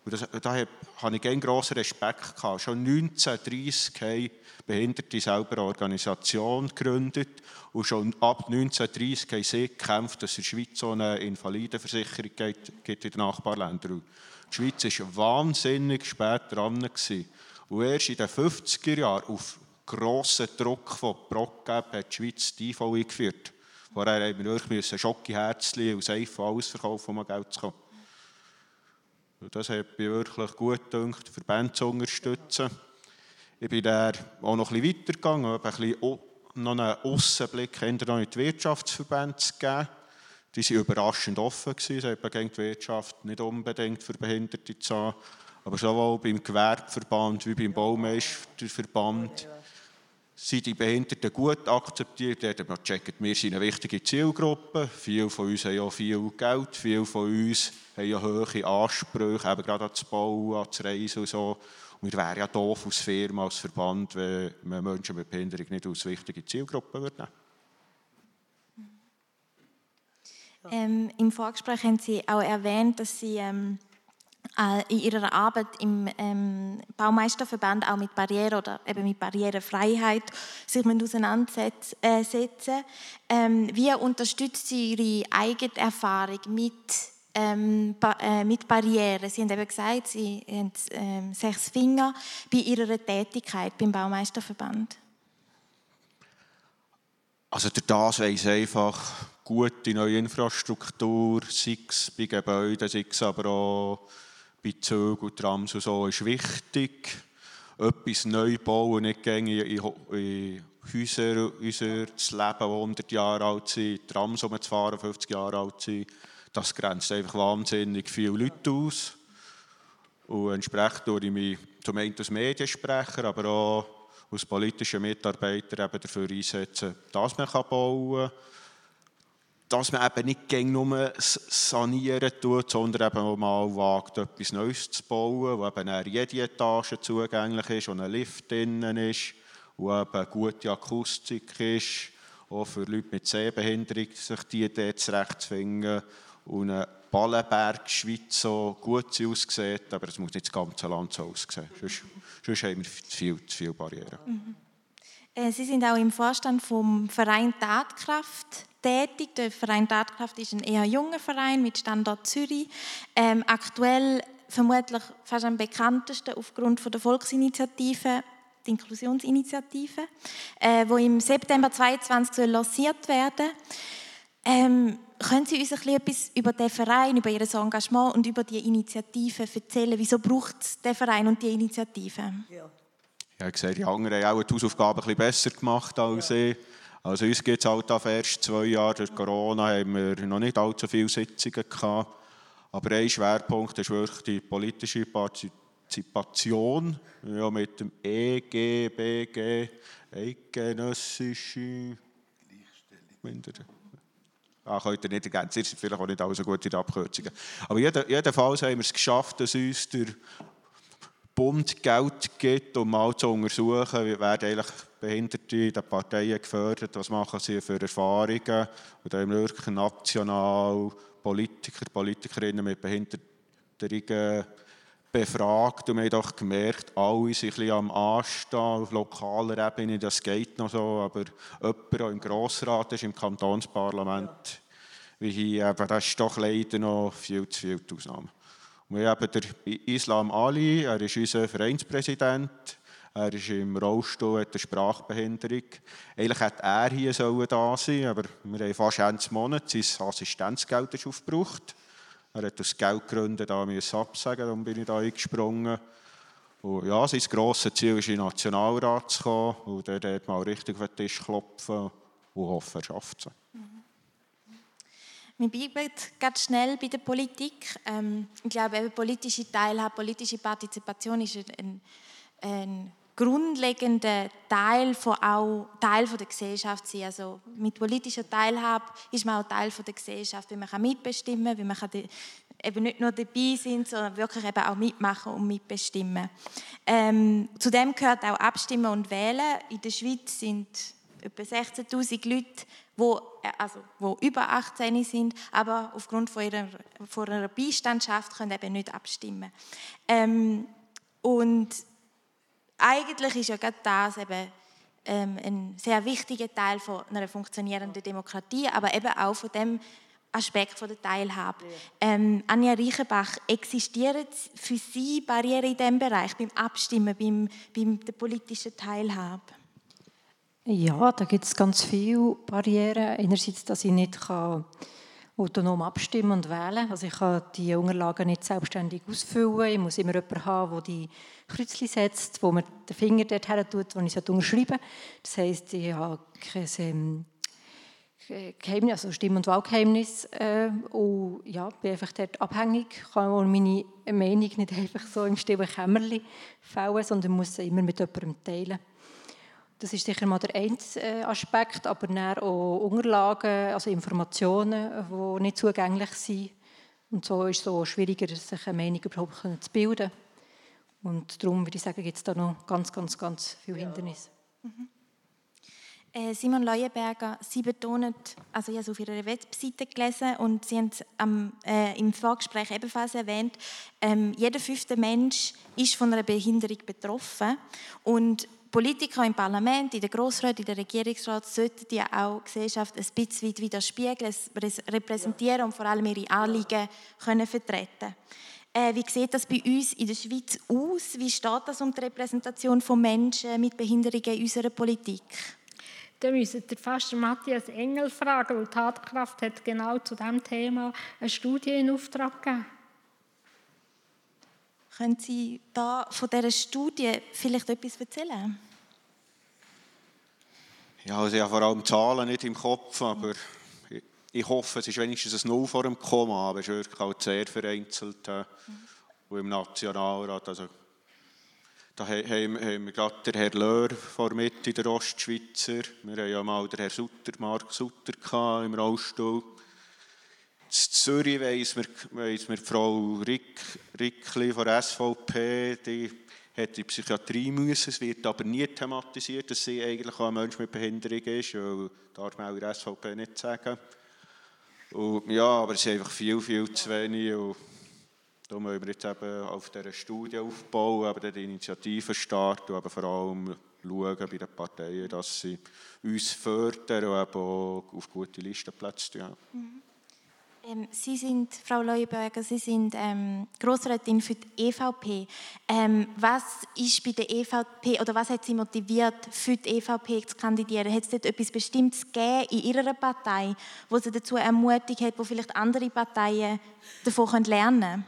Und das, da habe ich einen grossen Respekt gehabt. Schon 1930 haben Behinderte selber eine Organisation gegründet und schon ab 1930 haben sie gekämpft, dass es in der Schweiz so eine Invalidenversicherung gibt in den Nachbarländern. Die Schweiz war wahnsinnig spät dran. Gewesen. Und erst in den 50er Jahren auf grossen Druck von ProCap hat die Schweiz die IV eingeführt. Vorher mussten wir wirklich Schocke Herzchen und Seife alles verkaufen, um Geld zu kommen. Das hat mich wirklich gut gedacht, Verbände zu unterstützen. Ich bin dann auch noch ein bisschen weitergegangen, bisschen noch einen Aussenblick in die Wirtschaftsverbände zu geben. Die waren überraschend offen. Sie haben die Wirtschaft nicht unbedingt für Behinderte zu haben. Aber sowohl beim Gewerbeverband wie beim Baumeisterverband sind die Behinderten gut akzeptiert. Dort haben wir wir sind eine wichtige Zielgruppe. Viele von uns haben ja viel Geld, viele von uns haben ja hohe Ansprüche, eben gerade an das Bauen, an das Reisen und so. Und wir wären ja doof als Firma, als Verband, wenn man Menschen mit Behinderung nicht als wichtige Zielgruppe nehmen würde. Ähm, Im Vorgespräch haben Sie auch erwähnt, dass Sie ähm, äh, in Ihrer Arbeit im ähm, Baumeisterverband auch mit Barriere oder eben mit Barrierefreiheit sich auseinandersetzen. Äh, ähm, wie unterstützt Sie Ihre eigene Erfahrung mit ähm, ba äh, mit Barrieren. Sie haben eben gesagt, Sie haben ähm, sechs Finger bei Ihrer Tätigkeit beim Baumeisterverband. Also der das weiss einfach gute neue Infrastruktur, sei es bei Gebäuden, sei es aber auch bei Zügen und Trams und so, ist wichtig. Etwas neu bauen, nicht gängig in, in Häuser, Häuser das Leben, das 100 Jahre alt sind, Trams umzufahren, 50 Jahre alt sind das grenzt einfach wahnsinnig viele Leute aus. Und entsprechend tue ich mich zum einen als Mediensprecher, aber auch als politischer Mitarbeiter eben dafür einsetzen, dass man bauen kann. Dass man eben nicht nur sanieren tut, sondern eben auch mal wagt, etwas Neues zu bauen, wo eben jede Etage zugänglich ist, wo ein Lift drinnen ist, wo eben gute Akustik ist, auch für Leute mit Sehbehinderung, sich die Idee zurechtzufinden und ein Ballenberg Schweiz so gut aussieht, aber es muss nicht das ganze Land so aussehen. Sonst, sonst haben wir viel zu viele Barrieren. Mhm. Sie sind auch im Vorstand vom Verein Tatkraft tätig. Der Verein Tatkraft ist ein eher junger Verein mit Standort Zürich. Ähm, aktuell vermutlich fast am bekanntesten aufgrund von der Volksinitiative, die Inklusionsinitiative, äh, wo im September 2022 lanciert werden. Ähm, können Sie uns ein etwas über den Verein, über Ihr Engagement und über die Initiative erzählen? Wieso braucht es den Verein und die Initiative? Ja. Ich sehe, die anderen haben auch die Hausaufgaben ein besser gemacht als ich. Also uns gibt es halt auf erst zwei Jahre. Durch Corona haben wir noch nicht allzu viele Sitzungen gehabt. Aber ein Schwerpunkt ist wirklich die politische Partizipation ja, mit dem EGBG, eidgenössische Gleichstellung. Ah, könnt ihr nicht ergänzen, ihr seid vielleicht auch nicht alle so gut in den Abkürzungen. Aber jedenfalls haben wir es geschafft, dass uns der Bund Geld gibt, um mal zu untersuchen, wie werden eigentlich Behinderte in den Parteien gefördert, was machen sie für Erfahrungen. Und da haben wir wirklich national Politiker, Politikerinnen mit Behinderungen befragt und wir haben doch gemerkt, alle sind ein bisschen am Anstehen auf lokaler Ebene, das geht noch so, aber jemand, der im Grossrat ist, im Kantonsparlament, wie hier, eben, das ist doch leider noch viel zu viel die Ausnahme. Wir haben den Islam Ali, er ist unser Vereinspräsident, er ist im Rollstuhl, hat eine Sprachbehinderung. Eigentlich hätte er hier da sein aber wir haben fast Ende Monat sein Assistenzgeld ist aufgebraucht. Er hat aus Geldgründen da absagen, darum bin ich da eingesprungen. Und ja, sein grosses Ziel ist, in den Nationalrat zu kommen und dort mal richtig auf den Tisch klopfen und hoffen, er schafft es. Mhm. Wir bleiben ganz schnell bei der Politik. Ähm, ich glaube, eben politische Teilhabe, politische Partizipation ist ein, ein grundlegender Teil von auch Teil von der Gesellschaft sein. Also mit politischer Teilhabe ist man auch Teil von der Gesellschaft, wie man kann mitbestimmen, wie man kann eben nicht nur dabei sein, sondern wirklich eben auch mitmachen und mitbestimmen. Ähm, zu dem gehört auch Abstimmen und Wählen. In der Schweiz sind etwa 16.000 Leute, wo, äh, also, wo über 18 sind, aber aufgrund von ihrer, von ihrer Beistandschaft können eben nicht abstimmen. Ähm, und eigentlich ist ja gerade das eben ähm, ein sehr wichtiger Teil von einer funktionierenden Demokratie, aber eben auch von dem Aspekt von der Teilhabe. Ähm, Anja Reichenbach, existieren für Sie Barrieren in diesem Bereich, beim Abstimmen, beim, beim der politischen Teilhabe? Ja, da gibt es ganz viele Barrieren. Einerseits, dass ich nicht kann autonom abstimmen und wählen. Also ich kann die Unterlagen nicht selbstständig ausfüllen. Ich muss immer jemanden haben, der die Kreuzchen setzt, wo man den Finger dort her tut, wo ich es unterschreiben Das heisst, ich habe kein ähm, Geheimnis, also Stimm- und Wahlgeheimnis äh, und ja, bin einfach dort abhängig, kann auch meine Meinung nicht einfach so im stillen Kämmerchen fällen, sondern muss sie immer mit jemandem teilen. Das ist sicher mal der eine äh, Aspekt, aber dann auch Unterlagen, also Informationen, die nicht zugänglich sind. Und so ist es so schwieriger, sich eine Meinung überhaupt zu bilden. Und darum würde ich sagen, gibt es da noch ganz, ganz, ganz viele Hindernisse. Mhm. Äh, Simon Leuenberger, Sie betonen, also ich habe es auf Ihrer Webseite gelesen und Sie haben es am, äh, im Vorgespräch ebenfalls erwähnt, ähm, jeder fünfte Mensch ist von einer Behinderung betroffen und Politiker im Parlament, in der Grossrat, in der Regierungsrat sollten ja auch die Gesellschaft ein bisschen widerspiegeln, repräsentieren und vor allem ihre Anliegen können vertreten äh, Wie sieht das bei uns in der Schweiz aus? Wie steht das um die Repräsentation von Menschen mit Behinderungen in unserer Politik? Dann müsstet ihr fast Matthias Engel fragen, weil Tatkraft hat genau zu diesem Thema eine Studie in Auftrag gegeben. Können Sie da von dieser Studie vielleicht etwas erzählen? Ja, also ich habe vor allem Zahlen nicht im Kopf, aber ich hoffe, es ist wenigstens ein Null vor dem Komma, aber es ist wirklich auch sehr vereinzelt. Äh, und im Nationalrat, also da haben, wir gerade den Herrn Löhr vor Mitte, der Ostschweizer. Wir haben ja mal den Herrn Sutter, Mark Sutter im Rollstuhl. Zürich weiss mir, weiss mir Frau Rick, Rickli von der SVP, die hat in die Psychiatrie müssen. Es wird aber nie thematisiert, dass sie eigentlich auch ein Mensch mit Behinderung ist. Weil, darf man auch in der SVP nicht sagen. Und, ja, aber es ist einfach viel, viel zu wenig. Und da müssen wir jetzt eben auf dieser Studie aufbauen, eben die Initiativen starten und eben vor allem schauen bei den Parteien, dass sie uns fördern und eben auch auf gute Listenplätze tun. Mhm. Ähm, sie sind, Frau Leuberger, Sie sind ähm, Grossrätin für die EVP. Ähm, was ist bei der EVP oder was hat Sie motiviert, für die EVP zu kandidieren? Hat es dort etwas Bestimmtes gegeben in Ihrer Partei, wo Sie dazu ermutigt hat, wo vielleicht andere Parteien davon lernen können?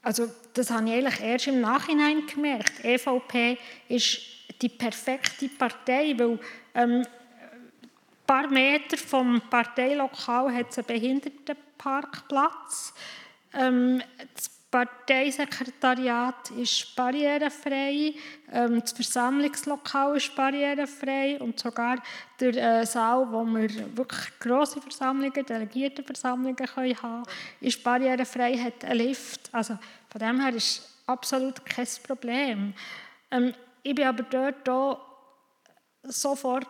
Also das habe ich eigentlich erst im Nachhinein gemerkt. Die EVP ist die perfekte Partei, weil ähm, paar Meter vom Parteilokal hat es einen Behindertenparkplatz. Ähm, das Parteisekretariat ist barrierefrei, ähm, das Versammlungslokal ist barrierefrei und sogar der äh, Saal, wo wir wirklich grosse Versammlungen, Delegiertenversammlungen können haben ist barrierefrei, hat einen Lift. Also von dem her ist absolut kein Problem. Ähm, ich bin aber dort sofort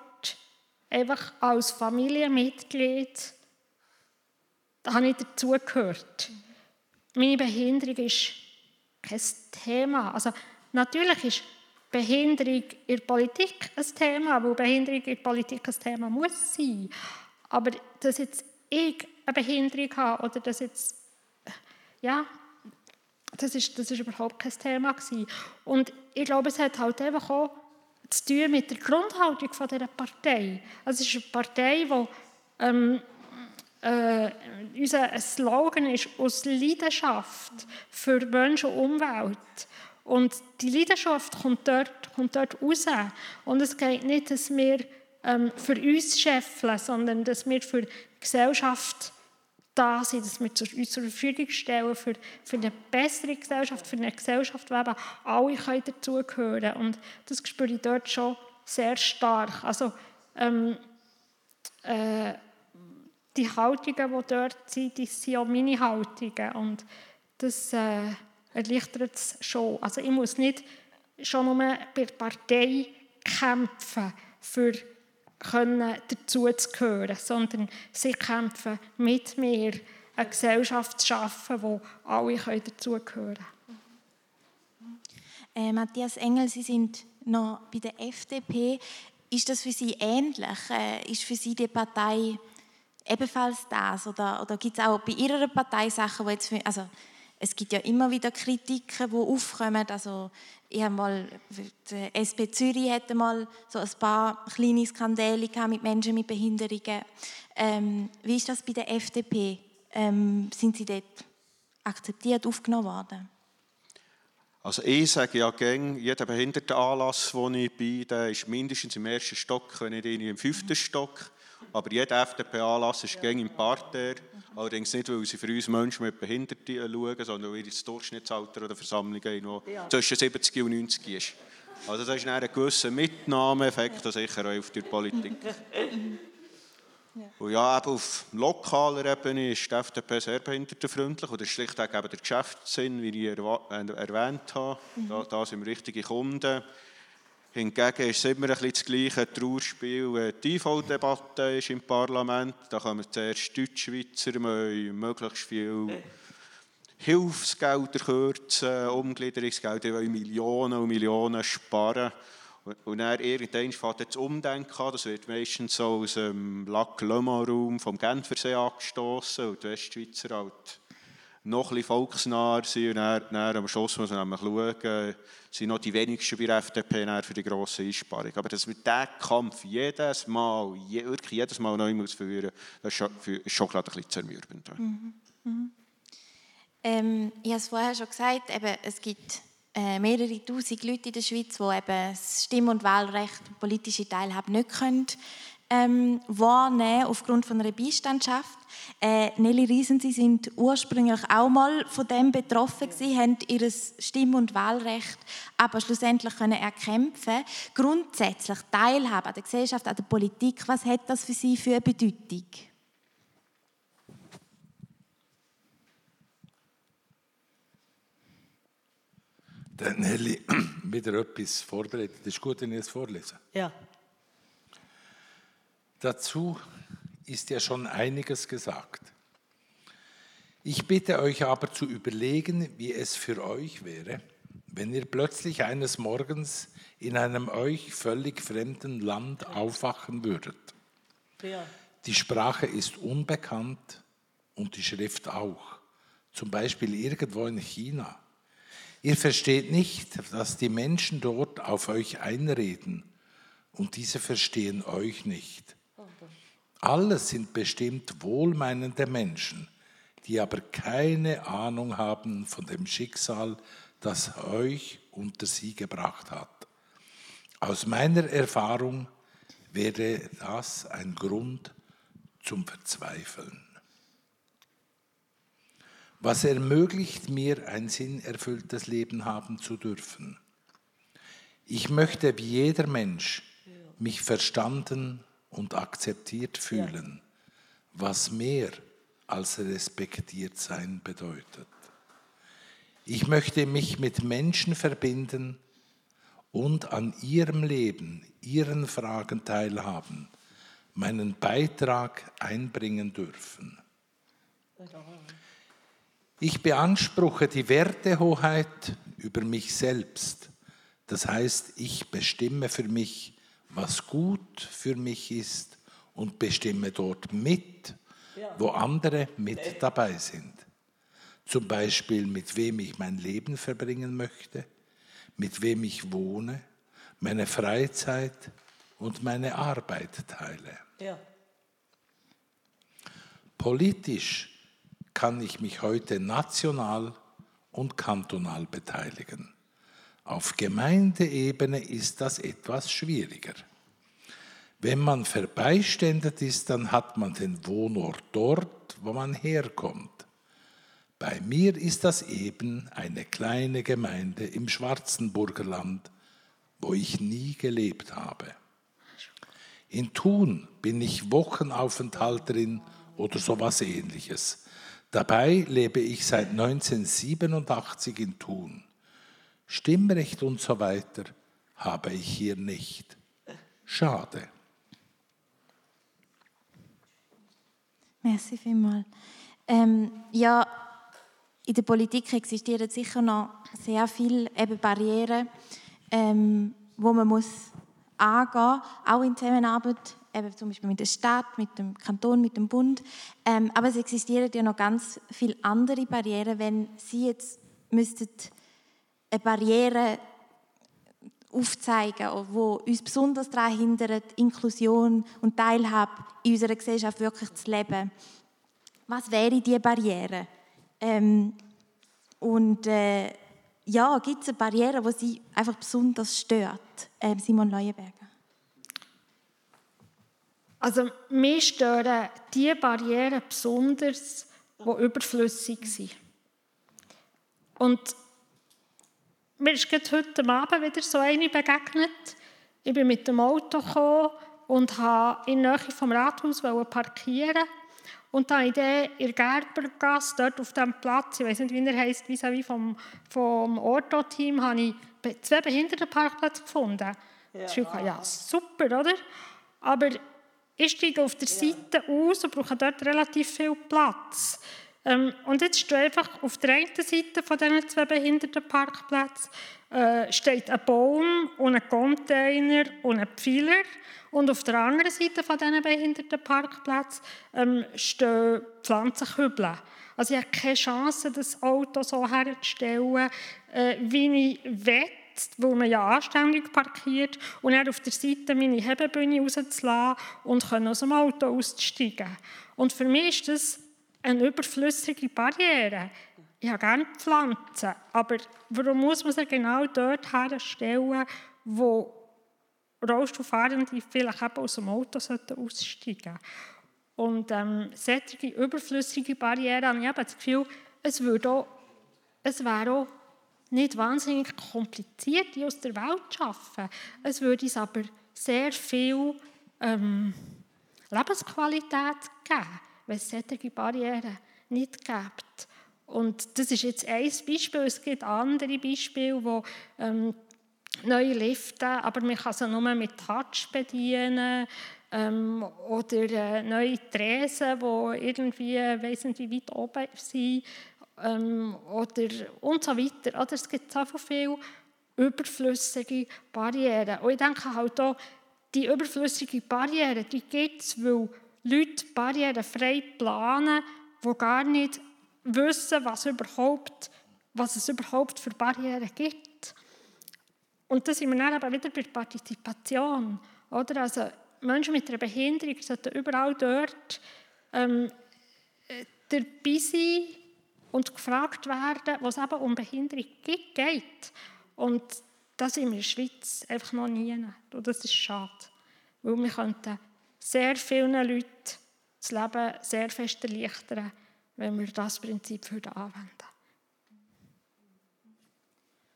einfach als Familienmitglied, da habe ich dazugehört. Meine Behinderung ist kein Thema. Also natürlich ist Behinderung in der Politik ein Thema, weil Behinderung in der Politik ein Thema muss sein. Aber dass jetzt ich eine Behinderung habe oder dass jetzt, ja, das ist, das ist überhaupt kein Thema gewesen. Und ich glaube, es hat halt einfach auch zu tun mit der Grundhaltung von dieser Partei. Also es ist eine Partei, die ähm, äh, unser Slogan ist aus Leidenschaft für Menschen und Umwelt. Und die Leidenschaft kommt dort, kommt dort raus. Und es geht nicht, dass wir ähm, für uns scheffeln, sondern dass wir für die Gesellschaft da sind, dass wir uns zur Verfügung stellen für, für eine bessere Gesellschaft, für eine Gesellschaft, wo eben alle dazugehören können. Und das spüre ich dort schon sehr stark. Also, ähm, äh, die Haltungen, die dort sind, die sind auch meine Haltungen. Und das äh, erleichtert es schon. Also ich muss nicht schon nur bei der Partei kämpfen, für können dazu zu gehören, sondern sie kämpfen mit mir, eine Gesellschaft zu schaffen, wo alle dazugehören können. Äh, Matthias Engel, Sie sind noch bei der FDP. Ist das für Sie ähnlich? Äh, ist für Sie die Partei ebenfalls das? Oder, oder gibt es auch bei Ihrer Partei Sachen, die jetzt für, also es gibt ja immer wieder Kritiken, die aufkommen. Also ich habe mal, die SP Zürich hatte mal so ein paar kleine Skandale mit Menschen mit Behinderungen. Ähm, wie ist das bei der FDP? Ähm, sind Sie dort akzeptiert, aufgenommen worden? Also ich sage ja gäng, jeder Behindertenanlass, wo ich bin, der ist mindestens im ersten Stock, wenn nicht im fünften Stock. Aber jeder FDP-Anlass ist gäng im Parterre. Allerdings nicht, weil sie für uns Menschen mit Behinderten schauen, sondern weil das Durchschnittsalter der Versammlung noch zwischen 70 und 90 ist. Also das ist ein gewisser Mitnahmeeffekt, sicher auch auf die Politik. Und ja, eben auf lokaler Ebene ist die FDP sehr behindertenfreundlich und das ist schlichtweg eben der Geschäftssinn, wie ich erwähnt habe. Da, da sind wir richtige Kunden. Hingegen ist es immer ein bisschen das gleiche Trauerspiel. Die IV-Debatte ist im Parlament. Da kommen zuerst Deutschschweizer, möglichst viel Hilfsgelder kürzen, Umgliederungsgelder, wollen Millionen und Millionen sparen. Und dann irgendwann fängt das Umdenken an. Das wird meistens so aus dem Lac Raum vom Genfersee angestoßen. Und die Westschweizer halt noch ein bisschen volksnah sind. Und dann, dann am Schluss muss man schauen, sind noch die wenigsten bei der FDP für die grosse Einsparung. Aber dass wir diesen Kampf jedes Mal, wirklich jedes Mal neu muss führen das ist schon, gerade ein bisschen zermürbend. Mhm. Mhm. Ähm, ich habe es vorher schon gesagt, eben, es gibt äh, mehrere tausend Leute in der Schweiz, die eben das Stimm- und Wahlrecht, politische Teilhabe nicht können, ähm, wahrnehmen aufgrund von einer Beistandschaft. Äh, Nelly Riesen, Sie sind ursprünglich auch mal von dem betroffen gewesen, haben ihr Stimm- und Wahlrecht aber schlussendlich können erkämpfen. Grundsätzlich Teilhabe an der Gesellschaft, an der Politik, was hat das für Sie für eine Bedeutung? Dann Nelly wieder etwas vorbereitet. Ist gut, wenn ich es vorlese? Ja. Dazu ist ja schon einiges gesagt. Ich bitte euch aber zu überlegen, wie es für euch wäre, wenn ihr plötzlich eines Morgens in einem euch völlig fremden Land aufwachen würdet. Die Sprache ist unbekannt und die Schrift auch. Zum Beispiel irgendwo in China. Ihr versteht nicht, dass die Menschen dort auf euch einreden und diese verstehen euch nicht. Alles sind bestimmt wohlmeinende Menschen, die aber keine Ahnung haben von dem Schicksal, das euch unter sie gebracht hat. Aus meiner Erfahrung wäre das ein Grund zum Verzweifeln. Was ermöglicht mir, ein sinnerfülltes Leben haben zu dürfen? Ich möchte wie jeder Mensch mich verstanden und akzeptiert fühlen, was mehr als respektiert sein bedeutet. Ich möchte mich mit Menschen verbinden und an ihrem Leben, ihren Fragen teilhaben, meinen Beitrag einbringen dürfen. Ich beanspruche die Wertehoheit über mich selbst. Das heißt, ich bestimme für mich, was gut für mich ist und bestimme dort mit, wo andere mit dabei sind. Zum Beispiel, mit wem ich mein Leben verbringen möchte, mit wem ich wohne, meine Freizeit und meine Arbeit teile. Ja. Politisch kann ich mich heute national und kantonal beteiligen. Auf Gemeindeebene ist das etwas schwieriger. Wenn man verbeiständet ist, dann hat man den Wohnort dort, wo man herkommt. Bei mir ist das eben eine kleine Gemeinde im Schwarzenburgerland, wo ich nie gelebt habe. In Thun bin ich Wochenaufenthalterin oder sowas ähnliches. Dabei lebe ich seit 1987 in Thun. Stimmrecht und so weiter habe ich hier nicht. Schade. Merci vielmals. Ähm, ja, in der Politik existieren sicher noch sehr viele eben Barrieren, ähm, wo man muss angehen, auch in Zusammenarbeit eben zum Beispiel mit der Stadt, mit dem Kanton, mit dem Bund. Ähm, aber es existieren ja noch ganz viele andere Barrieren, wenn Sie jetzt müssten eine Barriere aufzeigen, wo uns besonders daran hindert, Inklusion und Teilhabe in unserer Gesellschaft wirklich zu leben. Was wäre diese Barriere? Ähm, und äh, ja, gibt es eine Barriere, die Sie einfach besonders stört? Ähm, Simon Leuenberger. Also mich stören die Barrieren besonders, die überflüssig sind. Und mir ist heute Abend wieder so eine begegnet. Ich bin mit dem Auto gekommen und habe in der Nähe vom Rathaus parkieren. Und dann in der Gerbergasse, dort auf dem Platz, ich weiß nicht, wie er heisst, wie vom, vom Orto-Team, habe ich zwei Behindertenparkplätze gefunden. Ja. ja, super, oder? Aber ich steige auf der Seite aus und brauche dort relativ viel Platz. Ähm, und jetzt steht einfach auf der einen Seite von diesen zwei Behindertenparkplätzen äh, steht ein Baum und ein Container und ein Pfeiler. Und auf der anderen Seite von diesen Behindertenparkplätzen ähm, stehen Pflanzenkübel. Also ich habe keine Chance, das Auto so herzustellen, äh, wie ich will weil man ja anständig parkiert und dann auf der Seite meine Hebebühne rauszulassen und aus dem Auto auszusteigen. Und für mich ist das eine überflüssige Barriere. Ich habe gerne Pflanzen, aber warum muss man sie genau dort herstellen, wo Rollstuhlfahrende vielleicht eben aus dem Auto aussteigen? Und ähm, solche überflüssige Barrieren habe ich eben das Gefühl, es, würde auch, es wäre auch nicht wahnsinnig kompliziert, die aus der Welt zu schaffen. Es würde uns aber sehr viel ähm, Lebensqualität geben wenn es solche Barrieren nicht gibt. Und das ist jetzt ein Beispiel. Es gibt andere Beispiele, wo ähm, neue Lifte, aber man kann sie nur mit Touch bedienen. Ähm, oder äh, neue Tresen, die irgendwie, weiss weit oben sind. Ähm, oder und so weiter. Oder es gibt so viele überflüssige Barrieren. Und ich denke halt auch, die überflüssige Barriere, die gibt es, weil Leute barrierefrei planen, die gar nicht wissen, was, überhaupt, was es überhaupt für Barrieren gibt. Und da sind wir dann aber wieder bei der Partizipation. Oder? Also Menschen mit einer Behinderung sollten überall dort ähm, dabei sein und gefragt werden, was es eben um Behinderung geht. Und das sind wir in der Schweiz einfach noch nie. Und das ist schade. Weil wir könnten sehr vielen Leuten das Leben sehr fest erleichtern, wenn wir das Prinzip anwenden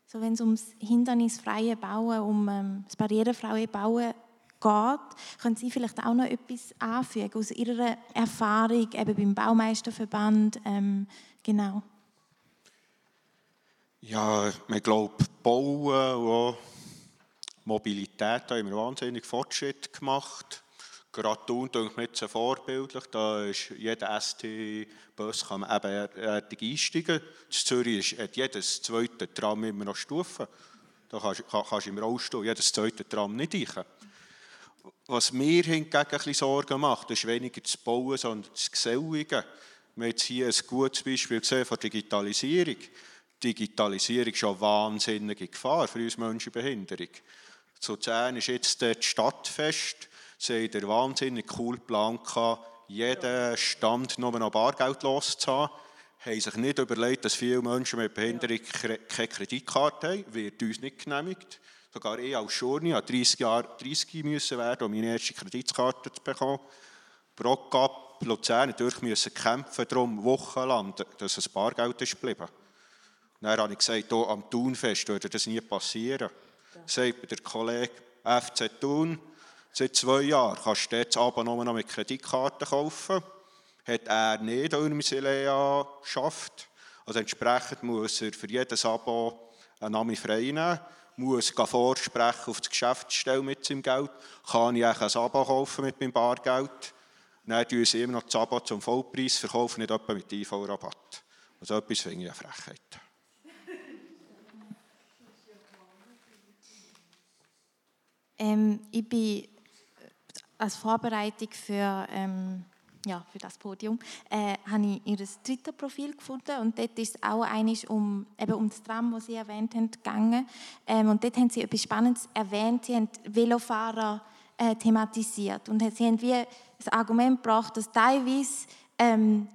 so, Wenn es ums hindernisfreie Bauen, um ähm, das barrierefreie Bauen geht, können Sie vielleicht auch noch etwas anfügen aus Ihrer Erfahrung eben beim Baumeisterverband? Ähm, genau. Ja, ich glaube, Bauen und Mobilität haben wir wahnsinnig Fortschritt gemacht. Gerade Thun denke mir jetzt vorbildlich. Da ist jeder ST-Bus kann man ebenerdig einsteigen. In Zürich hat jedes zweite Tram immer noch Stufen. Da kannst, du im Rollstuhl jedes zweite Tram nicht reichen. Was mir hingegen ein bisschen Sorgen macht, ist weniger das Bauen, sondern das Gesellige. Wir haben hier ein gutes Beispiel gesehen von Digitalisierung. Digitalisierung ist eine wahnsinnige Gefahr für uns Menschen mit Behinderung. Zu Luzern ist jetzt das Stadtfest Sie haben den wahnsinnig coolen Plan gehabt, jeden Stand nur noch Bargeld loszuhaben. haben sich nicht überlegt, dass viele Menschen mit Behinderung keine Kreditkarte haben. Wird uns nicht genehmigt. Sogar ich als Schurni habe 30 Jahre 30 müssen werden, um meine erste Kreditkarte zu bekommen. Brockab, Luzern durch müssen kämpfen darum, wochenlang, dass es Bargeld ist geblieben. Dann habe ich gesagt, hier am Thunfest würde das nie passieren. Ja. Sagt der Kollege FC Thun, Seit zwei Jahren kannst du jetzt aber nur noch mit Kreditkarten kaufen. Hat er nicht, weil er Misilea schafft. Also entsprechend muss er für jedes Abo einen Namen frei nehmen, muss vorsprechen auf die Geschäftsstelle mit seinem Geld. Kann ich ein Abo kaufen mit meinem Bargeld? Dann tun sie immer noch das Abo zum Vollpreis, verkaufen nicht etwa mit IV-Rabatt. Also etwas finde ich eine Frechheit. Ähm, ich bin als Vorbereitung für, ähm, ja, für das Podium äh, habe ich ihr Twitter-Profil gefunden und dort ist es auch einiges um, eben um das Tram, das Sie erwähnt haben, gegangen. Ähm, und dort haben Sie etwas Spannendes erwähnt. Sie haben Velofahrer äh, thematisiert und Sie haben wie das Argument gebracht, dass teilweise ähm,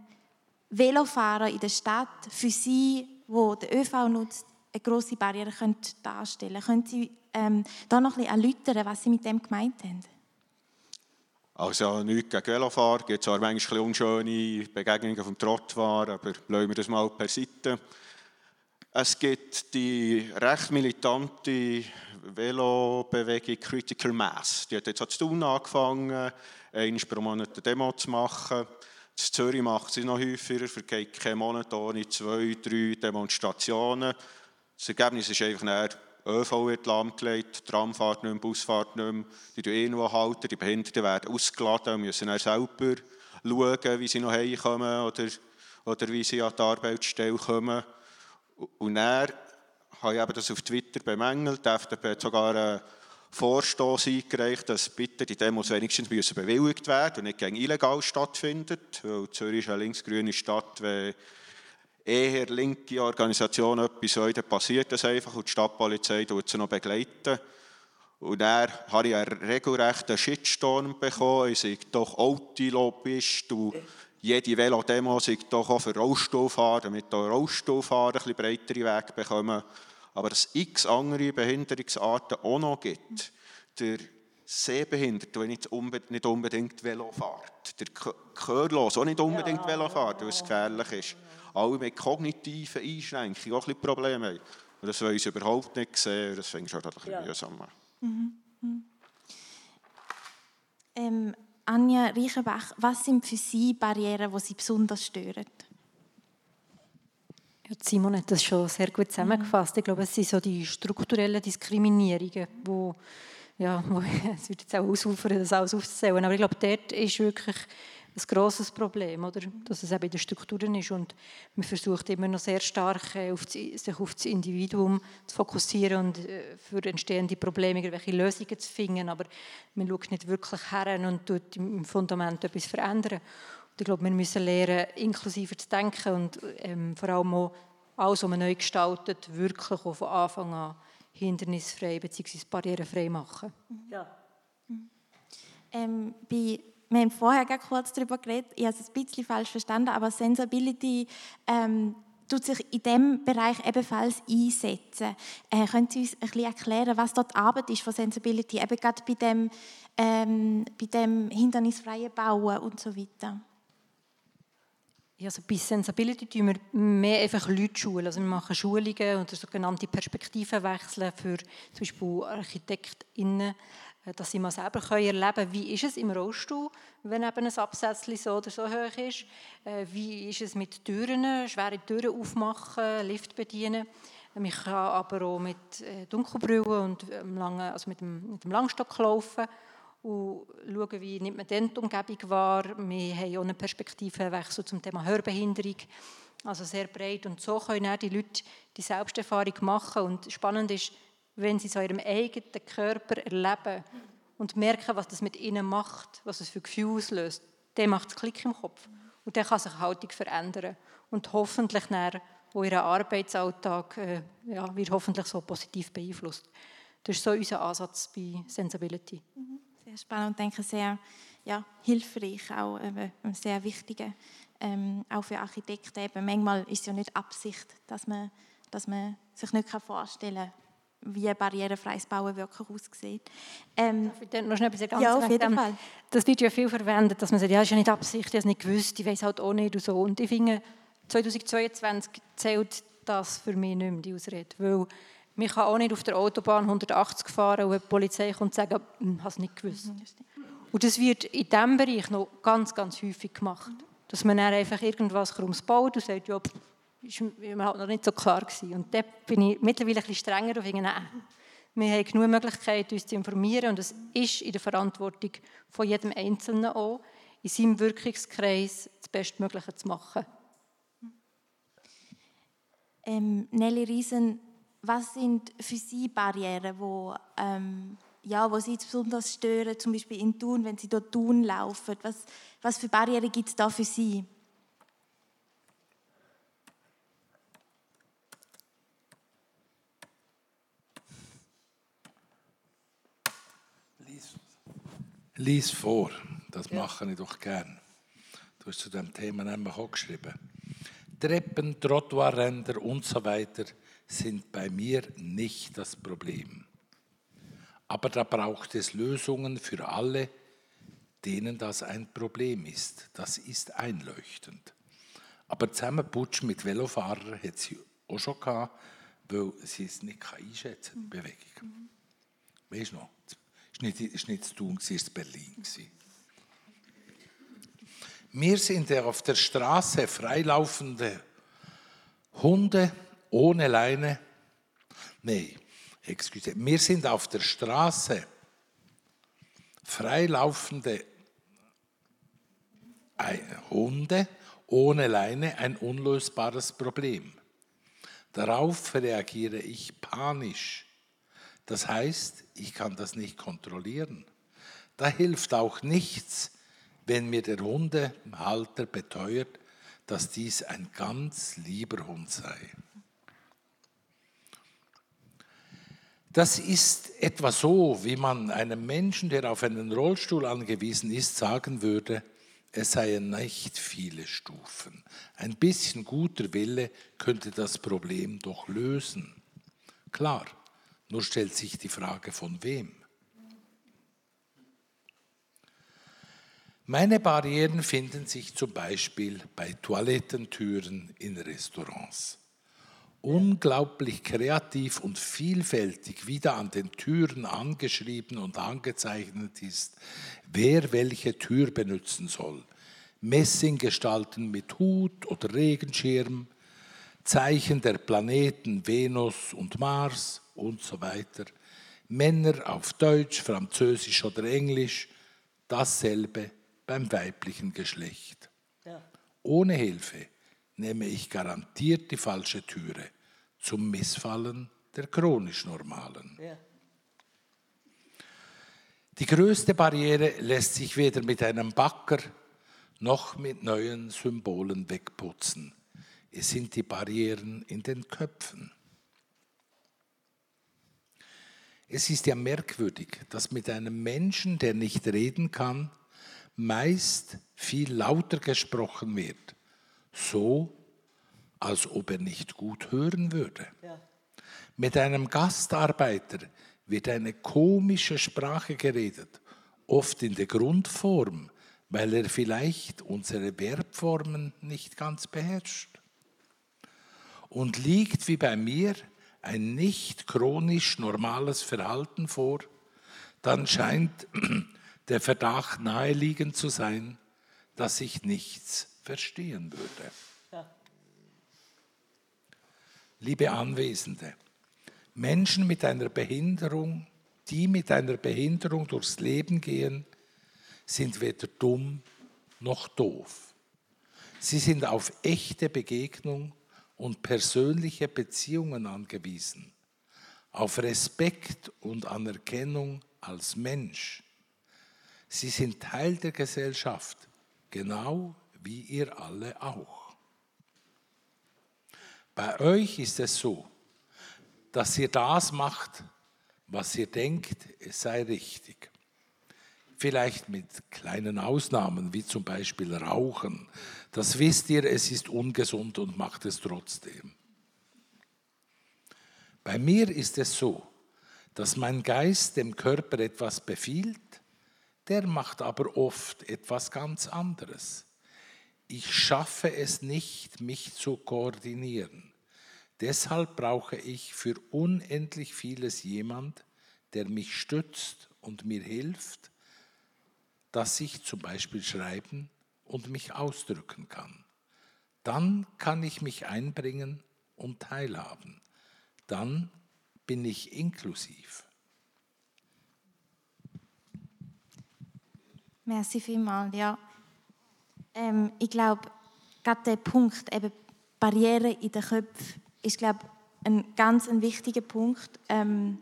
Velofahrer in der Stadt für Sie, wo der ÖV nutzt, eine große Barriere können darstellen können. Können Sie ähm, da noch ein bisschen erläutern, was Sie mit dem gemeint haben? Also nichts gegen Velofahrer, es gibt zwar manchmal unschöne Begegnungen vom Trottoir, aber bleiben wir das mal per Seite. Es gibt die recht militante Velobewegung Critical Mass. Die hat jetzt zu tun angefangen, einmal pro Monat eine Demo zu machen. In Zürich macht sie noch häufiger, vergeht keinen Monat ohne zwei, drei Demonstrationen. Das Ergebnis ist einfach ÖV wird lahmgelegt, Tramfahrt nicht mehr, Busfahrt nicht mehr, die tun eh die Behinderten werden ausgeladen und müssen dann selber schauen, wie sie noch heimkommen oder, oder wie sie an die Arbeitsstelle kommen. Und dann habe ich das auf Twitter bemängelt, die FDP hat sogar einen Vorstoß eingereicht, dass bitte die Demos wenigstens müssen bewilligt werden und nicht gegen illegal stattfindet, weil Zürich ist eine linksgrüne Stadt, wenn eher linke Organisation etwas heute passiert das einfach und die Stadtpolizei tut sie noch begleiten. Und dann habe ich einen regelrechten Shitstorm bekommen. Ich sage doch Autolobbyist und jede Velodemo sagt doch auch für Rollstuhlfahrer, damit auch Rollstuhlfahrer ein bisschen breitere Wege bekommen. Aber dass es x andere Behinderungsarten auch noch gibt. Der Sehbehinderte, der nicht unbedingt Velo fährt. Der Gehörlos, auch nicht unbedingt ja. Velo fährt, weil es gefährlich ist alle mit kognitiven Einschränkungen auch ein bisschen Probleme haben. Und das wollen sie überhaupt nicht sehen. Das ich halt ein bisschen ja. mühsam. Mhm. Mhm. Ähm, Anja Reichenbach, was sind für Sie Barrieren, die Sie besonders stören? Ja, Simon hat das schon sehr gut zusammengefasst. Ich glaube, es sind so die strukturellen Diskriminierungen, wo, ja, wo, es wird jetzt auch ausufern, das alles aufzuzählen, aber ich glaube, dort ist wirklich ein grosses Problem, oder? dass es eben in den Strukturen ist und man versucht immer noch sehr stark äh, auf die, sich auf das Individuum zu fokussieren und äh, für entstehende Probleme irgendwelche Lösungen zu finden, aber man schaut nicht wirklich her und tut im Fundament etwas verändern. Und ich glaube, wir müssen lernen, inklusiver zu denken und ähm, vor allem auch alles, was man neu gestaltet, wirklich auch von Anfang an hindernisfrei bzw. barrierefrei machen. Ja. Ähm, bei wir haben vorher kurz darüber geredet, ich habe es ein bisschen falsch verstanden, aber Sensibility ähm, tut sich in diesem Bereich ebenfalls einsetzen. Äh, können Sie uns ein bisschen erklären, was dort Arbeit ist von Sensibility, eben gerade bei dem, ähm, bei dem hindernisfreien Bauen und so weiter? Ja, also bei Sensibility tun wir mehr einfach Leute schulen. Also wir machen Schulungen oder sogenannte Perspektivenwechsel für zum Beispiel ArchitektInnen, dass sie mal selber erleben können, wie ist es im Rollstuhl, wenn eben ein Absätzchen so oder so hoch ist, äh, wie ist es mit Türen, schwere Türen aufmachen, Lift bedienen. Man kann aber auch mit äh, Dunkelbrille und also mit, dem, mit dem Langstock laufen und schauen, wie nimmt man dann die Umgebung wahr. Wir haben auch einen Perspektivenwechsel zum Thema Hörbehinderung, also sehr breit. Und so können auch die Leute die Selbsterfahrung machen. Und spannend ist, wenn sie so ihrem eigenen Körper erleben und merken, was das mit ihnen macht, was es für Gefühle auslöst, dann macht es Klick im Kopf. Und dann kann sich die Haltung verändern. Und hoffentlich dann, wo ihr Arbeitsalltag äh, ja, wird hoffentlich so positiv beeinflusst. Das ist so unser Ansatz bei Sensibility. Mhm. Sehr spannend und denke sehr ja, hilfreich, auch äh, sehr wichtig, ähm, auch für Architekten. Eben, manchmal ist es ja nicht Absicht, dass man, dass man sich nicht vorstellen kann, wie barrierefreies Bauen wirklich aussieht. Ähm, noch schnell etwas ganz ja, auf jeden Fall. Das wird ja viel verwendet, dass man sagt, ja, das ist ja nicht Absicht, ich habe es nicht gewusst, ich weiß halt auch nicht und so. Und ich finde, 2022 zählt das für mich nicht mehr, die Ausrede. Weil man kann auch nicht auf der Autobahn 180 fahren und die Polizei kommt und sagt, ich hm, habe es nicht gewusst. Mhm, und das wird in diesem Bereich noch ganz, ganz häufig gemacht. Dass man dann einfach irgendwas ums baut und sagt, ja, ist mir halt noch nicht so klar gewesen. Und da bin ich mittlerweile ein bisschen strenger und finde, nein, wir haben genug Möglichkeiten, uns zu informieren und es ist in der Verantwortung von jedem Einzelnen auch, in seinem Wirkungskreis das Bestmögliche zu machen. Ähm, Nelly Riesen, was sind für Sie Barrieren, die ähm, ja, wo Sie besonders stören, zum Beispiel in Thun, wenn Sie dort Thun laufen? Was, was für Barrieren gibt es da für Sie? Lies vor, das mache ich doch gern. Du hast zu dem Thema nämlich auch geschrieben. Treppen, Trottoirränder und so weiter sind bei mir nicht das Problem. Aber da braucht es Lösungen für alle, denen das ein Problem ist. Das ist einleuchtend. Aber zusammenputschen mit Velofahrern hat sie auch schon gehabt, weil sie es nicht einschätzen kann, die Bewegung. Weißt du noch? War nicht, war nicht zu tun, es war Berlin. Wir sind auf der Straße freilaufende Hunde ohne Leine. Nein, excuse. Wir sind auf der Straße freilaufende Hunde ohne Leine ein unlösbares Problem. Darauf reagiere ich panisch. Das heißt, ich kann das nicht kontrollieren. Da hilft auch nichts, wenn mir der Hundehalter beteuert, dass dies ein ganz lieber Hund sei. Das ist etwa so, wie man einem Menschen, der auf einen Rollstuhl angewiesen ist, sagen würde, es seien nicht viele Stufen. Ein bisschen guter Wille könnte das Problem doch lösen. Klar, nur stellt sich die Frage von wem. Meine Barrieren finden sich zum Beispiel bei Toilettentüren in Restaurants. Unglaublich kreativ und vielfältig wieder an den Türen angeschrieben und angezeichnet ist, wer welche Tür benutzen soll. Messinggestalten mit Hut oder Regenschirm, Zeichen der Planeten Venus und Mars und so weiter. Männer auf Deutsch, Französisch oder Englisch, dasselbe beim weiblichen Geschlecht. Ja. Ohne Hilfe nehme ich garantiert die falsche Türe zum Missfallen der chronisch Normalen. Ja. Die größte Barriere lässt sich weder mit einem Backer noch mit neuen Symbolen wegputzen. Es sind die Barrieren in den Köpfen. Es ist ja merkwürdig, dass mit einem Menschen, der nicht reden kann, meist viel lauter gesprochen wird, so als ob er nicht gut hören würde. Ja. Mit einem Gastarbeiter wird eine komische Sprache geredet, oft in der Grundform, weil er vielleicht unsere Verbformen nicht ganz beherrscht. Und liegt wie bei mir ein nicht chronisch normales Verhalten vor, dann scheint der Verdacht naheliegend zu sein, dass ich nichts verstehen würde. Ja. Liebe Anwesende, Menschen mit einer Behinderung, die mit einer Behinderung durchs Leben gehen, sind weder dumm noch doof. Sie sind auf echte Begegnung und persönliche Beziehungen angewiesen, auf Respekt und Anerkennung als Mensch Sie sind Teil der Gesellschaft, genau wie ihr alle auch. Bei euch ist es so, dass ihr das macht, was ihr denkt, es sei richtig. Vielleicht mit kleinen Ausnahmen, wie zum Beispiel Rauchen. Das wisst ihr, es ist ungesund und macht es trotzdem. Bei mir ist es so, dass mein Geist dem Körper etwas befiehlt der macht aber oft etwas ganz anderes. Ich schaffe es nicht, mich zu koordinieren. Deshalb brauche ich für unendlich vieles jemand, der mich stützt und mir hilft, dass ich zum Beispiel schreiben und mich ausdrücken kann. Dann kann ich mich einbringen und teilhaben. Dann bin ich inklusiv. Merci vielmals. Ja. Ähm, ich glaube, gerade der Punkt, eben Barrieren in den Köpfen, ist, glaube ein ganz ein wichtiger Punkt. Ähm,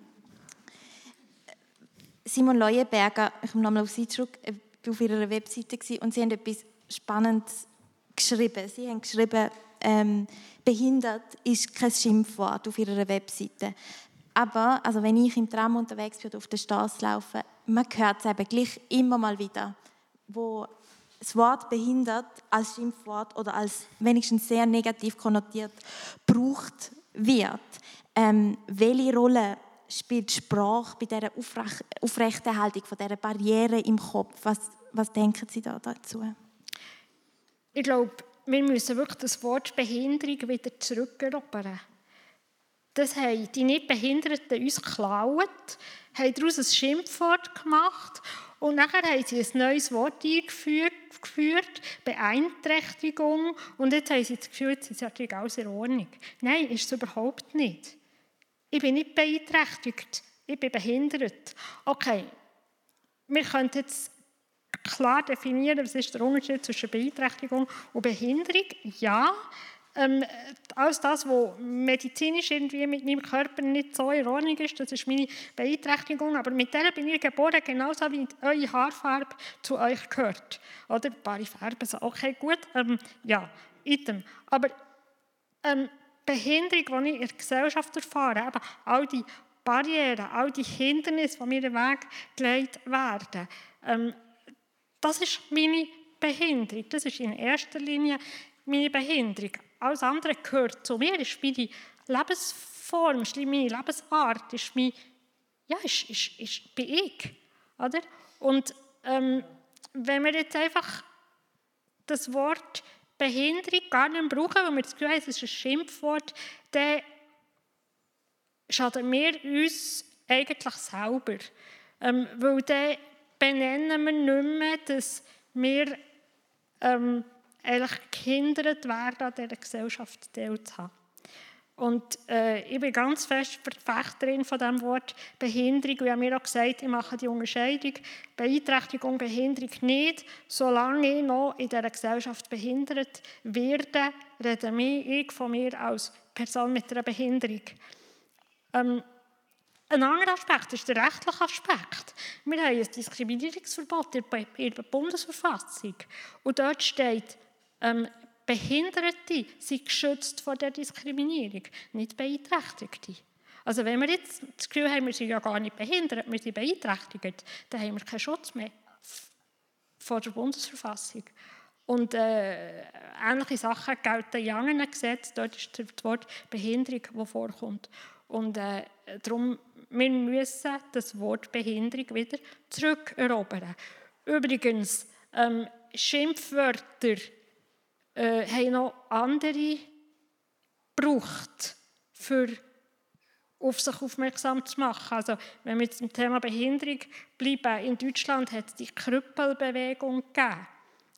Simon Leuenberger, ich komme nochmal auf sie zurück, äh, auf ihrer Webseite gewesen, und sie haben etwas Spannendes geschrieben. Sie haben geschrieben, ähm, behindert ist kein Schimpfwort auf ihrer Webseite. Aber also wenn ich im Tram unterwegs bin oder auf der Straße laufe, man hört es eben gleich immer mal wieder, wo das Wort behindert als Schimpfwort oder als wenigstens sehr negativ konnotiert gebraucht wird. Ähm, welche Rolle spielt Sprache bei dieser Aufrech Aufrechterhaltung von dieser Barriere im Kopf? Was, was denken Sie da dazu? Ich glaube, wir müssen wirklich das Wort Behinderung wieder zurückerobern. Das haben die Nicht-Behinderten uns geklaut, haben daraus ein Schimpfwort gemacht und nachher haben sie ein neues Wort eingeführt, geführt, Beeinträchtigung. Und jetzt haben sie das Gefühl, jetzt ist natürlich alles in Ordnung. Nein, ist es überhaupt nicht. Ich bin nicht beeinträchtigt, ich bin behindert. Okay, wir können jetzt klar definieren, was ist der Unterschied zwischen Beeinträchtigung und Behinderung. Ja, ähm, alles das, was medizinisch irgendwie mit meinem Körper nicht so in Ordnung ist, das ist meine Beeinträchtigung. Aber mit der bin ich geboren, genauso wie eure Haarfarbe zu euch gehört. Oder? Ein paar Farben sind okay, gut. Ähm, ja, item. Aber ähm, Behinderung, die ich in der Gesellschaft erfahre, eben all die Barrieren, all die Hindernisse, die mir den Weg gelegt werden, ähm, das ist meine Behinderung. Das ist in erster Linie meine Behinderung. Alles andere gehört zu mir, ist meine Lebensform, ist meine Lebensart, ist mein, ja, ist, ist, ist, bin ich. Oder? Und ähm, wenn wir jetzt einfach das Wort Behinderung gar nicht brauchen, weil wir das Gefühl haben, es ist ein Schimpfwort, dann schaden wir uns eigentlich selber. Ähm, weil dann benennen wir nicht mehr, dass wir ähm, eigentlich gehindert werden, an dieser Gesellschaft teilzuhaben. Und äh, ich bin ganz fest Verfechterin von dem Wort Behinderung. Und ich habe mir auch gesagt, ich mache die Unterscheidung Beeinträchtigung, Behinderung nicht. Solange ich noch in dieser Gesellschaft behindert werde, rede ich von mir als Person mit einer Behinderung. Ähm, ein anderer Aspekt ist der rechtliche Aspekt. Wir haben ein Diskriminierungsverbot in der Bundesverfassung. Und dort steht, ähm, Behinderte sind geschützt vor der Diskriminierung, nicht Beeinträchtigte. Also wenn wir jetzt das Gefühl haben, wir sind ja gar nicht behindert, wir sind beeinträchtigt, dann haben wir keinen Schutz mehr vor der Bundesverfassung. Und äh, ähnliche Sachen gelten in anderen Gesetzen, dort ist das Wort Behinderung, das vorkommt. Und äh, darum, wir müssen das Wort Behinderung wieder zurückerobern. Übrigens, ähm, Schimpfwörter äh, haben noch andere gebraucht, für auf sich aufmerksam zu machen. Also, wenn wir zum Thema Behinderung bleiben, in Deutschland hat es die Krüppelbewegung gegeben.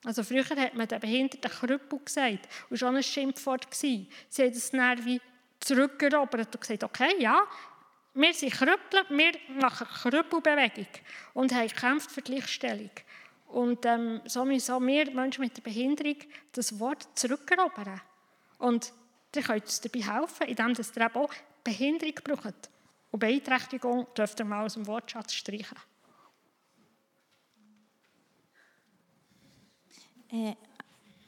Also früher hat man den behinderten Krüppel gesagt und schon ein Schimpfwort. Sie haben dann wie zurückerobert und gesagt, okay, ja, wir sind Krüppel, wir machen Krüppelbewegung und haben gekämpft für Gleichstellung. Und ähm, so müssen wir Menschen mit der Behinderung das Wort zurückerobern. Und ihr könnt uns dabei helfen, indem ihr eben auch Behinderung braucht. Und Beeinträchtigung dürft ihr mal aus dem Wortschatz streichen. Äh,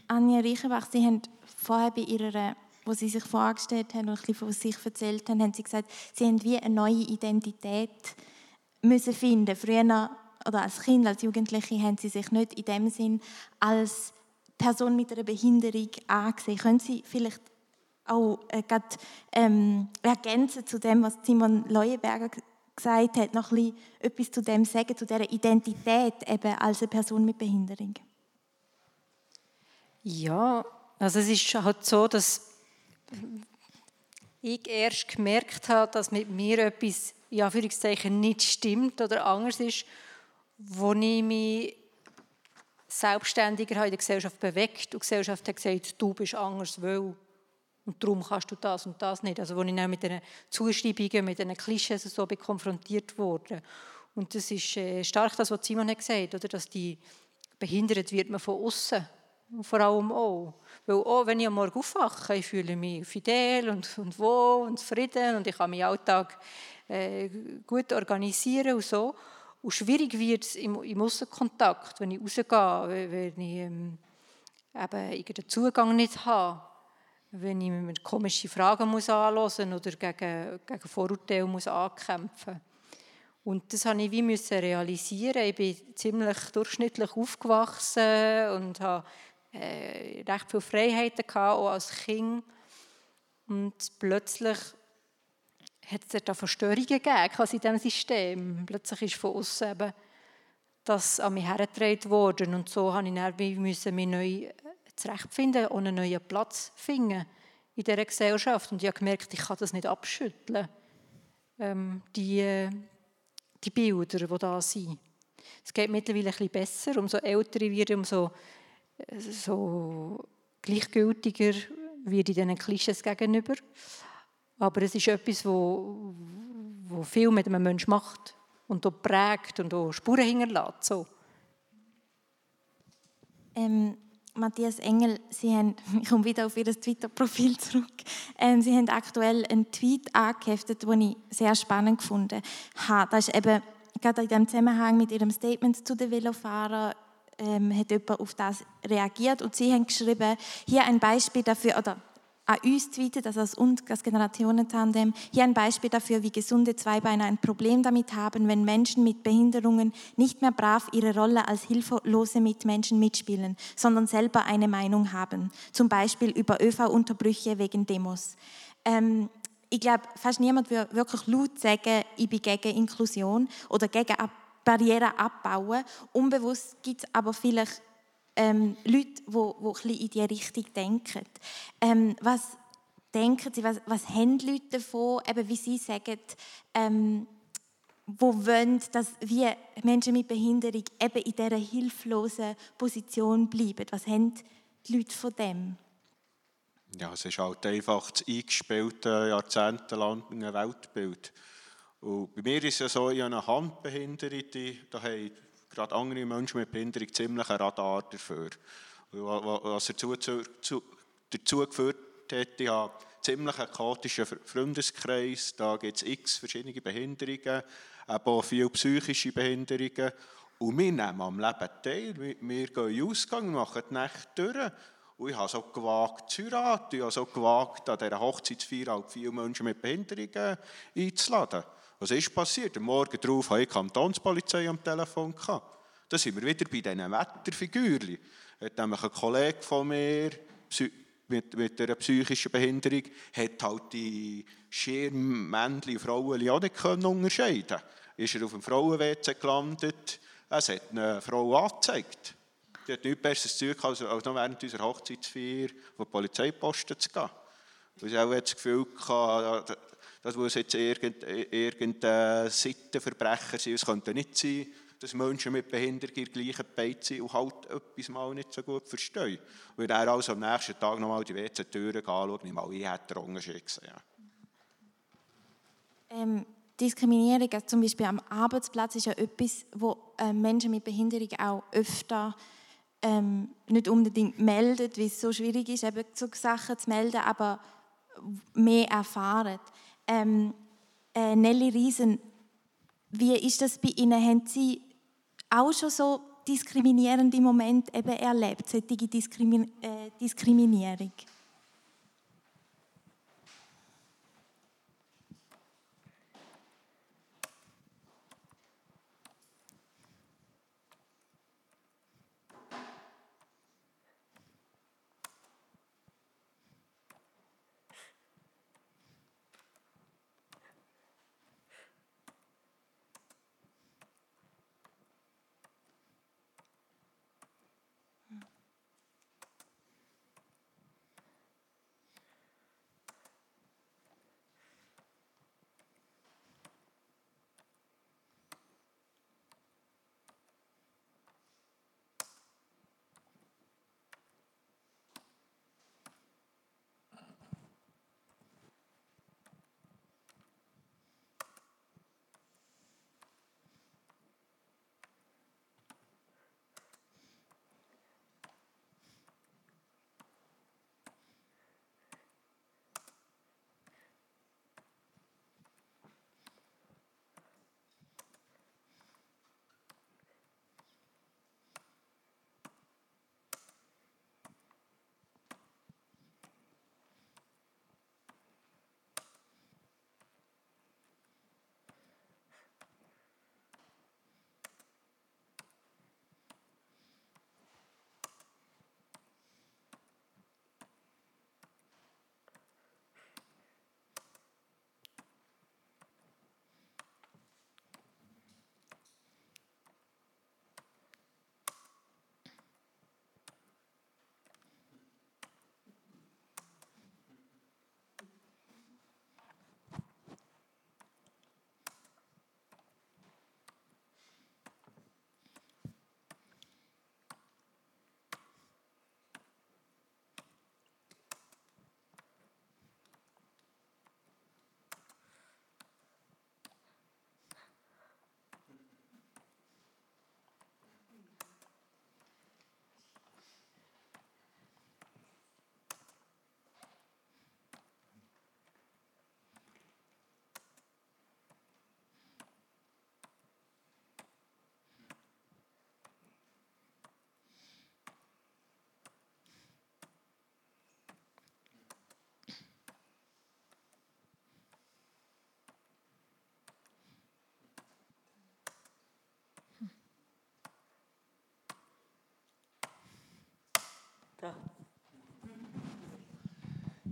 Anja Reichenbach, Sie haben vorher bei Ihrer, wo Sie sich vorgestellt haben und ein bisschen von sich erzählt haben, haben Sie gesagt, Sie haben wie eine neue Identität müssen finden. Früher oder als Kind, als Jugendliche, haben sie sich nicht in dem Sinn als Person mit einer Behinderung angesehen. Können Sie vielleicht auch äh, grad, ähm, ergänzen zu dem, was Simon Leuenberger gesagt hat, noch ein bisschen etwas zu dem sagen, zu dieser Identität eben als eine Person mit Behinderung? Ja, also es ist halt so, dass ich erst gemerkt habe, dass mit mir etwas Anführungszeichen nicht stimmt oder anders ist, wo ich mich selbstständiger in der Gesellschaft bewegt und die Gesellschaft hat gesagt, du bist anders, weil und darum kannst du das und das nicht. Also wo ich dann mit diesen Zuschreibungen, mit diesen Klischees so konfrontiert wurde. Und das ist äh, stark das, was Simon hat gesagt hat, dass die behindert wird man von außen vor allem auch. Weil auch wenn ich am Morgen aufwache, ich fühle mich fidel und, und wohl und zufrieden und ich kann meinen Alltag äh, gut organisieren und so. Und schwierig wird es im, im Aussenkontakt, wenn ich rausgehe, wenn ich ähm, eben den Zugang nicht habe, wenn ich mir komische Fragen muss anhören oder gegen, gegen Vorurteile muss ankämpfen Und das habe ich wie müssen realisieren. Ich bin ziemlich durchschnittlich aufgewachsen und habe äh, recht viele Freiheiten gehabt, auch als Kind. Und plötzlich hat es da Verstörungen gegeben in diesem System. Plötzlich ist von uns eben das an mich hergetragen worden. Und so musste ich dann müssen mich neu zurechtfinden und einen neuen Platz finden in dieser Gesellschaft. Und ich habe gemerkt, ich kann das nicht abschütteln, ähm, die, die Bilder, die da sind. Es geht mittlerweile ein bisschen besser. Umso älter ich werde, umso so gleichgültiger werde ich diesen Klischees gegenüber. Aber es ist etwas, wo, wo viel mit einem Menschen macht und auch prägt und auch Spuren hinterlässt. So. Ähm, Matthias Engel, Sie haben, ich komme wieder auf Ihr Twitter-Profil zurück, ähm, Sie haben aktuell einen Tweet angeheftet, den ich sehr spannend gefunden habe. Das ist eben gerade in dem Zusammenhang mit Ihrem Statement zu den Velofahrern ähm, hat jemand auf das reagiert und Sie haben geschrieben, hier ein Beispiel dafür, oder an uns tweetet, also als uns, das Generationentandem, hier ein Beispiel dafür, wie gesunde Zweibeiner ein Problem damit haben, wenn Menschen mit Behinderungen nicht mehr brav ihre Rolle als hilflose Mitmenschen mitspielen, sondern selber eine Meinung haben, zum Beispiel über ÖV-Unterbrüche wegen Demos. Ähm, ich glaube, fast niemand würde wirklich laut sagen, ich bin gegen Inklusion oder gegen Barrieren abbauen. Unbewusst gibt es aber vielleicht ähm, Leute, die, die in diese Richtung denken. Ähm, was denken Sie, was, was haben Leute davon, eben wie Sie sagen, ähm, wo wollen, dass wir Menschen mit Behinderung eben in dieser hilflosen Position bleiben? Was haben die Leute von dem? Ja, es ist halt einfach das eingespielte, jahrzehntelange Weltbild. Und bei mir ist es ja so, ich habe eine Handbehinderung, da haben gerade andere Menschen mit Behinderung ziemlich ein Radar dafür. Was dazu, zu, dazu geführt hat, ich habe ziemlich einen chaotischen Freundeskreis, da gibt es x verschiedene Behinderungen, aber auch viele psychische Behinderungen. Und wir nehmen am Leben teil, wir gehen Ausgang, machen die Nächte durch. Und ich habe so gewagt zu heiraten, ich habe so gewagt, an dieser Hochzeitsfeier halt viele Menschen mit Behinderungen einzuladen. Was ist passiert? Am Morgen darauf hatte ich die Kantonspolizei am Telefon. Da sind wir wieder bei diesen Wetterfigürchen. Hat nämlich ein Kollege von mir mit, mit einer psychischen Behinderung hat halt die Schirmmännchen und Frauen auch nicht unterscheiden Ist er auf dem Frauen-WC gelandet, es hat eine Frau angezeigt. Die hat nichts besseres Zeug als, als noch während unserer Hochzeitsfeier auf die Polizeiposten zu gehen. Weil sie auch das Gefühl hatte, das muss jetzt irgendein, irgendein Sittenverbrecher sein. Es könnte nicht sein, dass Menschen mit Behinderung in gleichen Beit sind und halt etwas mal nicht so gut verstehen. Und er also am nächsten Tag nochmal die WC-Türen anschaut, nicht mal ich hätte Unterschied gesehen. Ähm, Diskriminierung, also zum Beispiel am Arbeitsplatz, ist ja etwas, wo äh, Menschen mit Behinderung auch öfter ähm, nicht unbedingt melden, weil es so schwierig ist, eben so Sachen zu melden, aber mehr erfahren. Ähm, äh, Nelly Riesen, wie ist das bei Ihnen? Haben Sie auch schon so diskriminierende Momente eben erlebt, solche Diskrimi äh, Diskriminierung?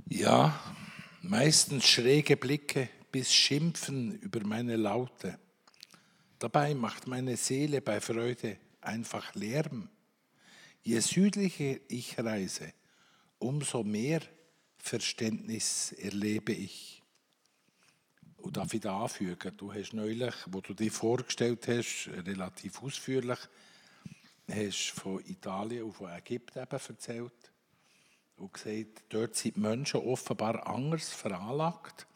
Ja, meistens schräge Blicke bis Schimpfen über meine Laute. Dabei macht meine Seele bei Freude einfach Lärm. Je südlicher ich reise, umso mehr Verständnis erlebe ich. Und darf ich da anfügen, du hast neulich, wo du dich vorgestellt hast, relativ ausführlich, hast von Italien und von Ägypten eben erzählt und gesagt, dort sind die Menschen offenbar anders veranlagt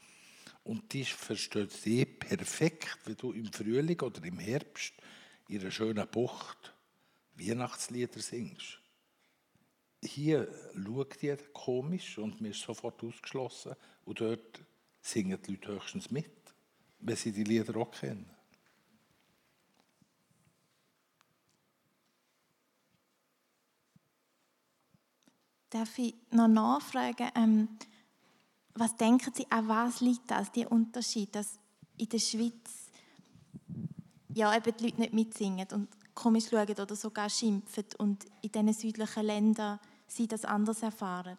und die verstehen dich perfekt, wenn du im Frühling oder im Herbst in einer schönen Bucht Weihnachtslieder singst. Hier schaut jeder komisch und mir ist sofort ausgeschlossen und dort singen die Leute höchstens mit, wenn sie die Lieder auch kennen. Darf ich noch nachfragen, ähm, was denken Sie, an was liegt das, der Unterschied, dass in der Schweiz ja, eben die Leute nicht mitsingen und komisch schauen oder sogar schimpfen und in diesen südlichen Ländern sie das anders erfahren?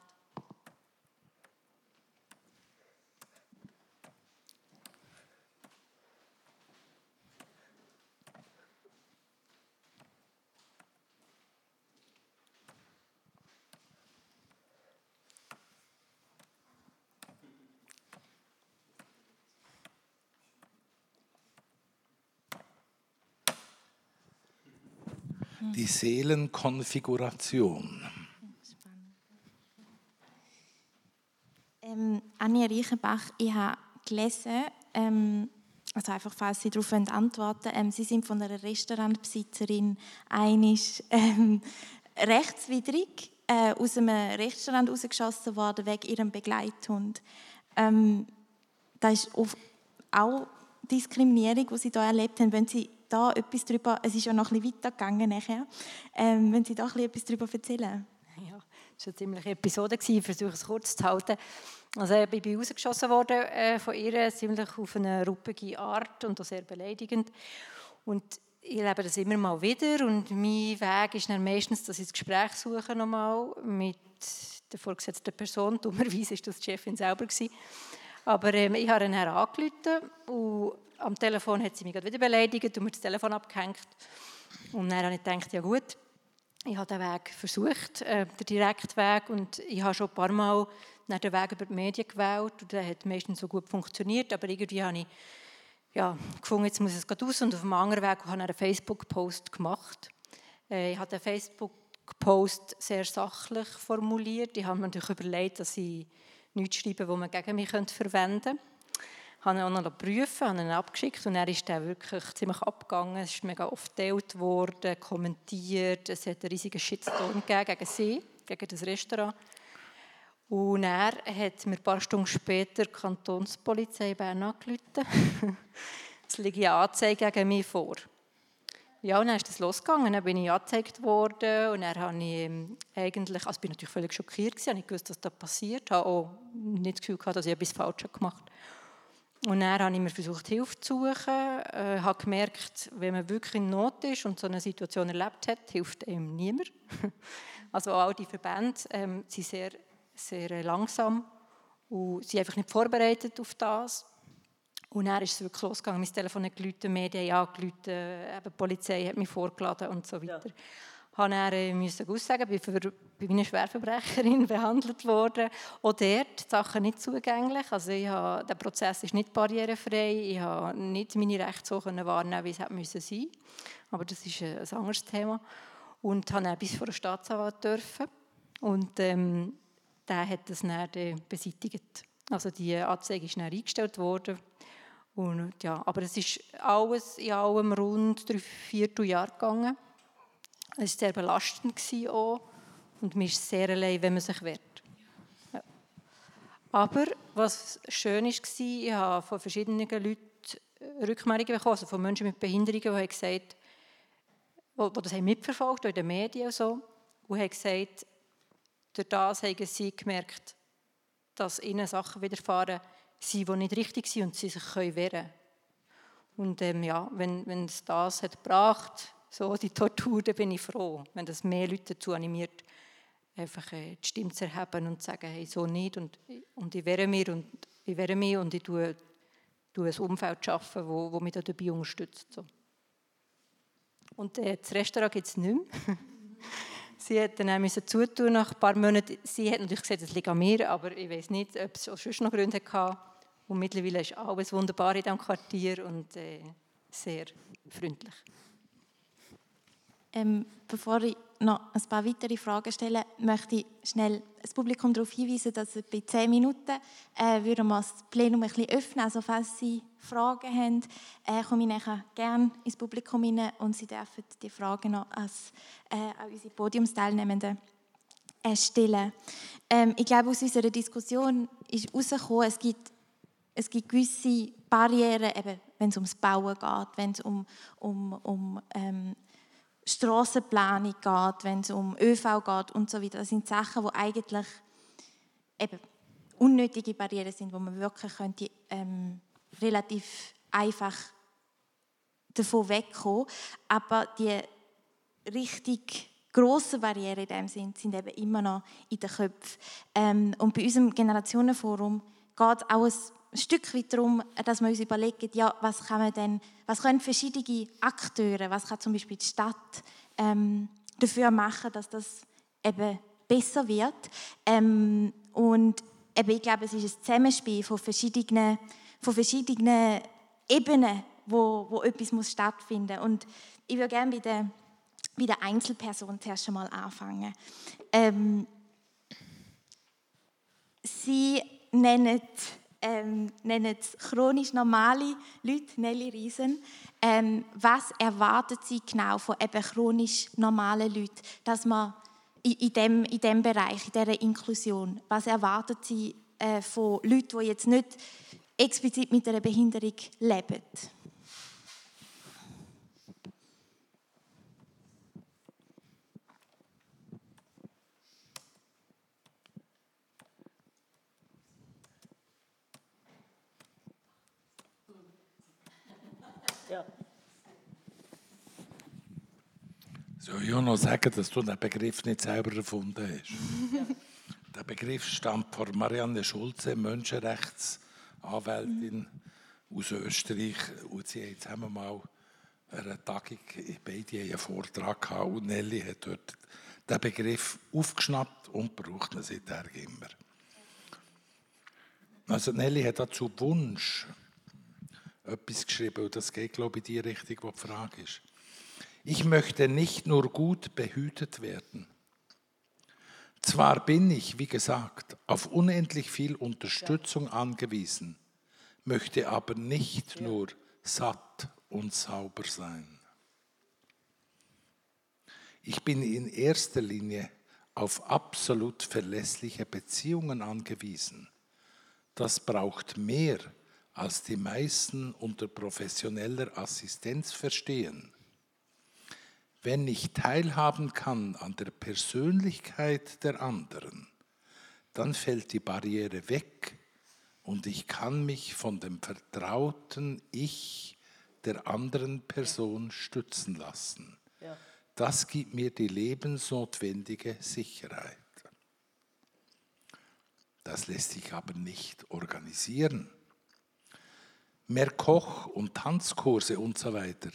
Die Seelenkonfiguration. Ähm, Anja Reichenbach, ich habe gelesen, ähm, also einfach, falls Sie darauf antworten ähm, Sie sind von einer Restaurantbesitzerin einisch ähm, rechtswidrig äh, aus einem Restaurant rausgeschossen worden wegen ihrem Begleithund. Ähm, das ist auch Diskriminierung, die Sie hier erlebt haben. Wenn Sie da etwas darüber, es ist ja noch ein bisschen weitergegangen nachher, ähm, wenn Sie da etwas darüber erzählen? Ja, das war eine ziemliche Episode, ich versuche es kurz zu halten. Also ich bin rausgeschossen worden äh, von ihr, ziemlich auf eine ruppige Art und auch sehr beleidigend. Und ich lebe das immer mal wieder und mein Weg ist dann meistens, dass ich das Gespräch suche nochmal mit der vorgesetzten Person. Dummerweise war das die Chefin selber. Gewesen. Aber ähm, ich habe ihn angerufen und am Telefon hat sie mich wieder beleidigt und mir das Telefon abgehängt. Und dann habe ich gedacht, ja gut, ich habe den Weg versucht, äh, den Direktweg, und ich habe schon ein paar Mal den Weg über die Medien gewählt und der hat meistens so gut funktioniert, aber irgendwie habe ich ja, gefunden, jetzt muss es gerade aus und auf einem anderen Weg habe ich einen Facebook-Post gemacht. Äh, ich habe den Facebook-Post sehr sachlich formuliert. Ich habe mir natürlich überlegt, dass ich nichts schreibe, das man gegen mich verwenden könnte. Ich habe ihn noch geprüft, habe ihn abgeschickt und er ist dann wirklich ziemlich abgegangen. Es ist mega oft geteilt worden, kommentiert. Es hat einen riesigen Shitstorm gegen sie, gegen das Restaurant. Und er hat mir ein paar Stunden später die Kantonspolizei Bern angerufen. es liegt eine Anzeige gegen mich vor. Ja, und dann ist das losgegangen. Dann bin ich angezeigt worden und dann habe ich ähm, eigentlich, also bin natürlich völlig schockiert gewesen, ich gewusst, was da passiert, habe auch nicht das Gefühl gehabt, dass ich etwas falsch gemacht habe. Und dann habe ich mir versucht, Hilfe zu suchen. Ich äh, habe gemerkt, wenn man wirklich in Not ist und so eine Situation erlebt hat, hilft einem niemand. Also all die Verbände ähm, sind sehr, sehr langsam und sind einfach nicht vorbereitet auf das. Und dann ist es wirklich losgegangen. Mein Telefon hat geläutet, Medien angerufen, die Polizei hat mich vorgeladen und so weiter. Ja habe dann äh, müssen aussagen, bin für, bin eine Schwerverbrecherin behandelt worden. Auch dort die Sachen nicht zugänglich. Also ich habe, der Prozess ist nicht barrierefrei. Ich habe nicht meine Rechte so wahrnehmen, wie es hätte müssen sein. Aber das ist äh, ein anderes Thema. Und habe dann bis vor den Staatsanwalt dürfen. Und ähm, der hat das dann äh, beseitigt. Also die Anzeige ist dann eingestellt worden. Und, ja, aber es ist alles in allem rund drei, vier Jahre gegangen. Es war sehr belastend auch. Und man ist sehr allein, wenn man sich wehrt. Ja. Aber was schön war, ich habe von verschiedenen Leuten Rückmeldungen bekommen, also von Menschen mit Behinderungen, die haben gesagt, die das haben mitverfolgt, in den Medien und so, und haben gesagt, durch das haben sie gemerkt, dass ihnen Sachen widerfahren sind, die nicht richtig sind und sie sich wehren können. Und ähm, ja, wenn, wenn es das hat gebracht so die Tortur, da bin ich froh, wenn das mehr Leute dazu animiert, einfach äh, die Stimme zu erheben und zu sagen, hey, so nicht und, und ich wehre mir und ich wehre mich und ich tue, tue ein Umfeld schaffen, wo, wo mich da dabei unterstützt. So. Und äh, das Restaurant gibt es nicht mehr. sie hat dann müssen zutun nach ein paar Monaten. Sie hat natürlich gesagt, es liegt an mir, aber ich weiß nicht, ob es auch sonst noch Gründe hatte. Und mittlerweile ist alles wunderbar in diesem Quartier und äh, sehr freundlich. Ähm, bevor ich noch ein paar weitere Fragen stelle, möchte ich schnell das Publikum darauf hinweisen, dass bei zehn Minuten äh, würden wir das Plenum ein bisschen öffnen. Also falls Sie Fragen haben, äh, komme ich nachher gerne ins Publikum hinein und Sie dürfen die Fragen noch als, äh, an unsere Podiumsteilnehmenden äh, stellen. Ähm, ich glaube, aus unserer Diskussion ist herausgekommen, es gibt, es gibt gewisse Barrieren, eben, wenn es ums Bauen geht, wenn es um, um, um ähm, Strassenplanung geht, wenn es um ÖV geht und so weiter. Das sind Sachen, die eigentlich eben unnötige Barrieren sind, wo man wirklich könnte, ähm, relativ einfach davon wegkommen. Aber die richtig grossen Barrieren in dem Sinn sind eben immer noch in den Köpfen. Ähm, und bei unserem Generationenforum geht es auch ein ein Stück weit darum, dass wir uns überlegen, ja, was, kann man denn, was können verschiedene Akteure, was kann zum Beispiel die Stadt ähm, dafür machen, dass das eben besser wird. Ähm, und eben, ich glaube, es ist ein Zusammenspiel von verschiedenen, von verschiedenen Ebenen, wo, wo etwas muss stattfinden muss. Und ich würde gerne bei der, bei der Einzelperson zuerst einmal anfangen. Ähm, Sie nennen ähm, nennen es chronisch normale Leute, Nelly Riesen. Ähm, was erwartet sie genau von eben chronisch normalen Leuten, dass man in, in, dem, in dem Bereich, in dieser Inklusion, was erwartet sie äh, von Leuten, die jetzt nicht explizit mit einer Behinderung leben? Soll ich auch noch sagen, dass du den Begriff nicht selber erfunden hast? Der Begriff stammt von Marianne Schulze, Menschenrechtsanwältin aus Österreich. Und sie haben zusammen mal eine Tagung, beide einen Vortrag gehabt und Nelly hat dort den Begriff aufgeschnappt und braucht ihn seither immer. Also Nelly hat dazu Wunsch etwas geschrieben und das geht, glaube ich, in die Richtung, wo die Frage ist. Ich möchte nicht nur gut behütet werden. Zwar bin ich, wie gesagt, auf unendlich viel Unterstützung angewiesen, möchte aber nicht nur satt und sauber sein. Ich bin in erster Linie auf absolut verlässliche Beziehungen angewiesen. Das braucht mehr, als die meisten unter professioneller Assistenz verstehen. Wenn ich teilhaben kann an der Persönlichkeit der anderen, dann fällt die Barriere weg und ich kann mich von dem vertrauten Ich der anderen Person stützen lassen. Das gibt mir die lebensnotwendige Sicherheit. Das lässt sich aber nicht organisieren. Mehr Koch- und Tanzkurse und so weiter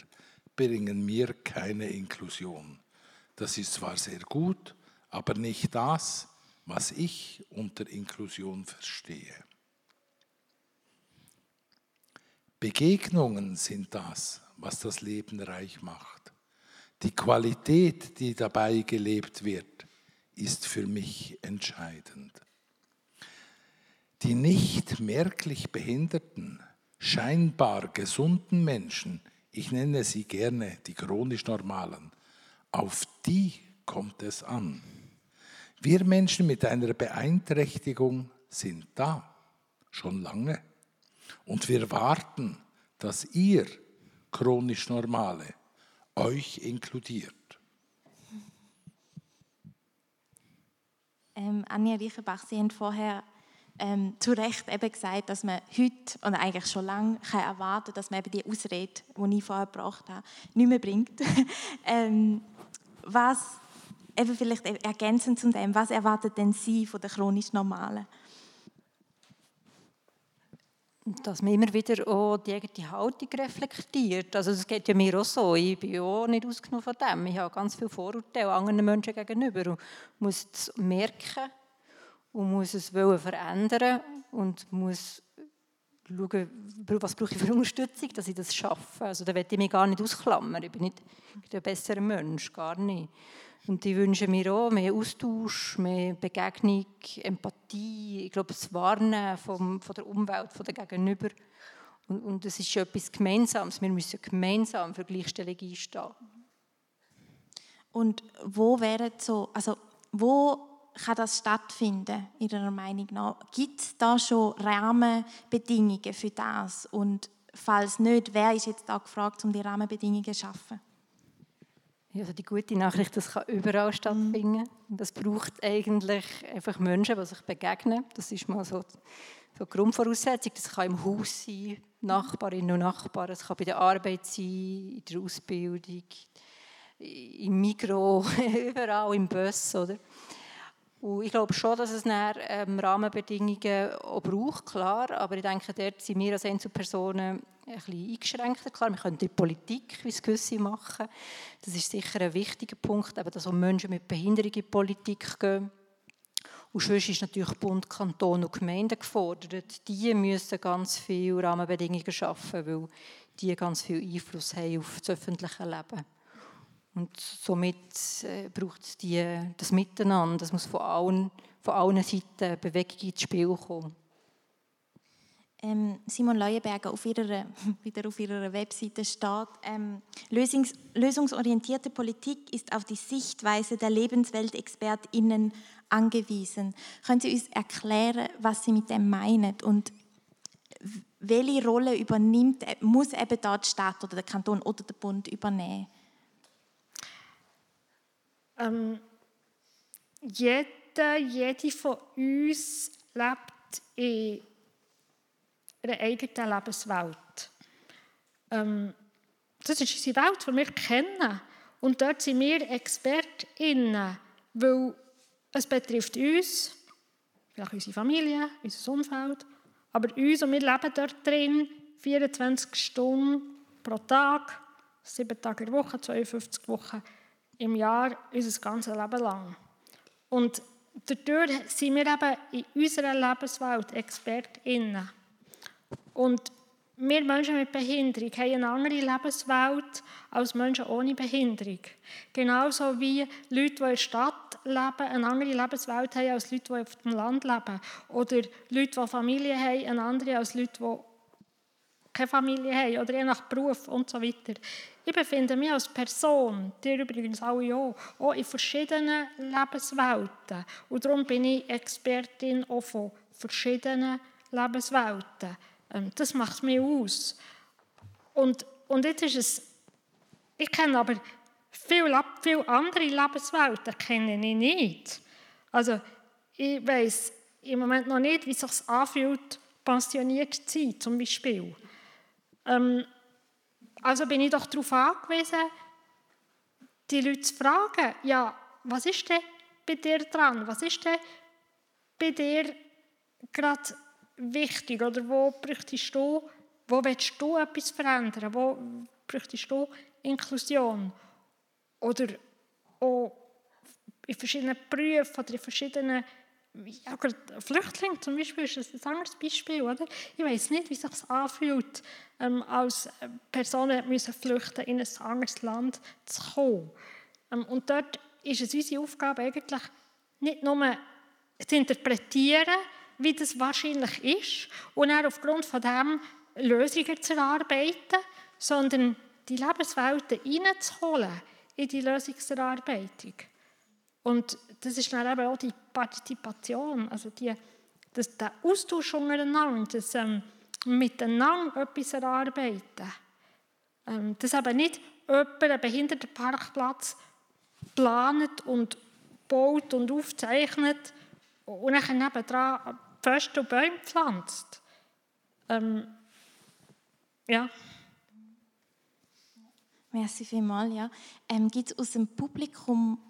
bringen mir keine Inklusion. Das ist zwar sehr gut, aber nicht das, was ich unter Inklusion verstehe. Begegnungen sind das, was das Leben reich macht. Die Qualität, die dabei gelebt wird, ist für mich entscheidend. Die nicht merklich behinderten, scheinbar gesunden Menschen ich nenne sie gerne die chronisch Normalen, auf die kommt es an. Wir Menschen mit einer Beeinträchtigung sind da, schon lange. Und wir warten, dass ihr chronisch Normale euch inkludiert. Ähm, Anja Reichenbach, Sie haben vorher ähm, zu Recht eben gesagt, dass man heute oder eigentlich schon lange kann erwarten kann, dass man eben die Ausrede, die ich vorher gebracht habe, nicht mehr bringt. ähm, was eben vielleicht ergänzend zu dem, was erwartet denn Sie von der chronisch Normalen? dass man immer wieder auch die eigene Haltung reflektiert. Also das geht ja mir auch so. Ich bin auch nicht ausgenommen von dem. Ich habe ganz viele Vorurteile anderen Menschen gegenüber und muss es merken und muss es verändern und muss schauen, was brauche ich für Unterstützung, dass ich das schaffe. Also da werde ich mich gar nicht ausklammern. Ich bin nicht ein besserer Mensch, gar nicht. Und ich wünsche mir auch mehr Austausch, mehr Begegnung, Empathie, ich glaube, das Warnen vom, von der Umwelt, von der Gegenüber. Und, und es ist etwas Gemeinsames. Wir müssen gemeinsam für Gleichstellung einstehen. Und wo wäre so, also wo kann das stattfinden, Ihrer Meinung nach? Gibt es da schon Rahmenbedingungen für das? Und falls nicht, wer ist jetzt da gefragt, um die Rahmenbedingungen zu schaffen? Also die gute Nachricht, das kann überall stattfinden. Das braucht eigentlich einfach Menschen, die sich begegnen. Das ist mal so die Grundvoraussetzung. Das kann im Haus sein, Nachbarinnen und Nachbarn. Es kann bei der Arbeit sein, in der Ausbildung, im Mikro, überall im Bus. Oder? Und ich glaube schon, dass es dann, ähm, Rahmenbedingungen auch braucht, klar. Aber ich denke, dort sind wir als Einzelpersonen ein bisschen eingeschränkter. Klar, wir können die Politik, wie es gewisse machen. Das ist sicher ein wichtiger Punkt, eben, dass auch Menschen mit Behinderung in die Politik gehen. Und sonst ist natürlich Bund, Kanton und Gemeinden gefordert. Die müssen ganz viele Rahmenbedingungen schaffen, weil die ganz viel Einfluss haben auf das öffentliche Leben. Und somit äh, braucht es die, das Miteinander. Das muss von allen, von allen Seiten Bewegung ins Spiel kommen. Ähm, Simon Leuenberger auf ihrer, wieder auf ihrer Webseite steht, ähm, lösungs, lösungsorientierte Politik ist auf die Sichtweise der LebensweltexpertInnen angewiesen. Können Sie uns erklären, was Sie mit dem meinen und welche Rolle übernimmt, muss eben da die Stadt oder der Kanton oder der Bund übernehmen? Ähm, jeder, jede von uns lebt in einer eigenen Lebenswelt. Ähm, das ist unsere Welt, die wir kennen. Und dort sind wir ExpertInnen, weil es betrifft uns, vielleicht unsere Familie, unser Umfeld, aber uns und wir leben dort drin 24 Stunden pro Tag, 7 Tage in der Woche, 52 Wochen im Jahr unser ganzes Leben lang. Und dadurch sind wir eben in unserer Lebenswelt ExpertInnen. Und wir Menschen mit Behinderung haben eine andere Lebenswelt als Menschen ohne Behinderung. Genauso wie Leute, die in der Stadt leben, eine andere Lebenswelt haben als Leute, die auf dem Land leben. Oder Leute, die Familie haben, eine andere als Leute, die keine Familie haben oder je nach Beruf und so weiter. Ich befinde mich als Person, die übrigens alle auch, auch in verschiedenen Lebenswelten. Und darum bin ich Expertin auch von verschiedenen Lebenswelten. Ähm, das macht mich aus. Und, und jetzt ist es, ich kenne aber viele, viele andere Lebenswelten kenne ich nicht. Also ich weiß im Moment noch nicht, wie es sich anfühlt, pensioniert zu sein, zum Beispiel. Ähm, also bin ich doch darauf angewiesen, die Leute zu fragen, ja, was ist denn bei dir dran? Was ist denn bei dir gerade wichtig? Oder wo bräuchtest du, wo willst du etwas verändern? Wo bräuchtest du Inklusion? Oder auch in verschiedenen Berufen oder in verschiedenen ja, Flüchtling zum Beispiel ist ein anderes Beispiel. Oder? Ich weiß nicht, wie sich anfühlt, ähm, als Personen müssen flüchten in ein anderes Land zu kommen. Ähm, und dort ist es unsere Aufgabe eigentlich nicht nur zu interpretieren, wie das wahrscheinlich ist und dann aufgrund von dem Lösungen zu erarbeiten, sondern die Lebenswelten hineinzuholen in die Lösungserarbeitung. Und das ist dann eben auch die Partizipation, also die, das, der Austausch untereinander, das ähm, miteinander etwas erarbeiten. Ähm, dass eben nicht jemand einen Behindertenparkplatz plant und baut und aufzeichnet und dann nebenan Pfosten und Bäume pflanzt. Ähm, ja. Merci vielmals. Ja. Ähm, Gibt es aus dem Publikum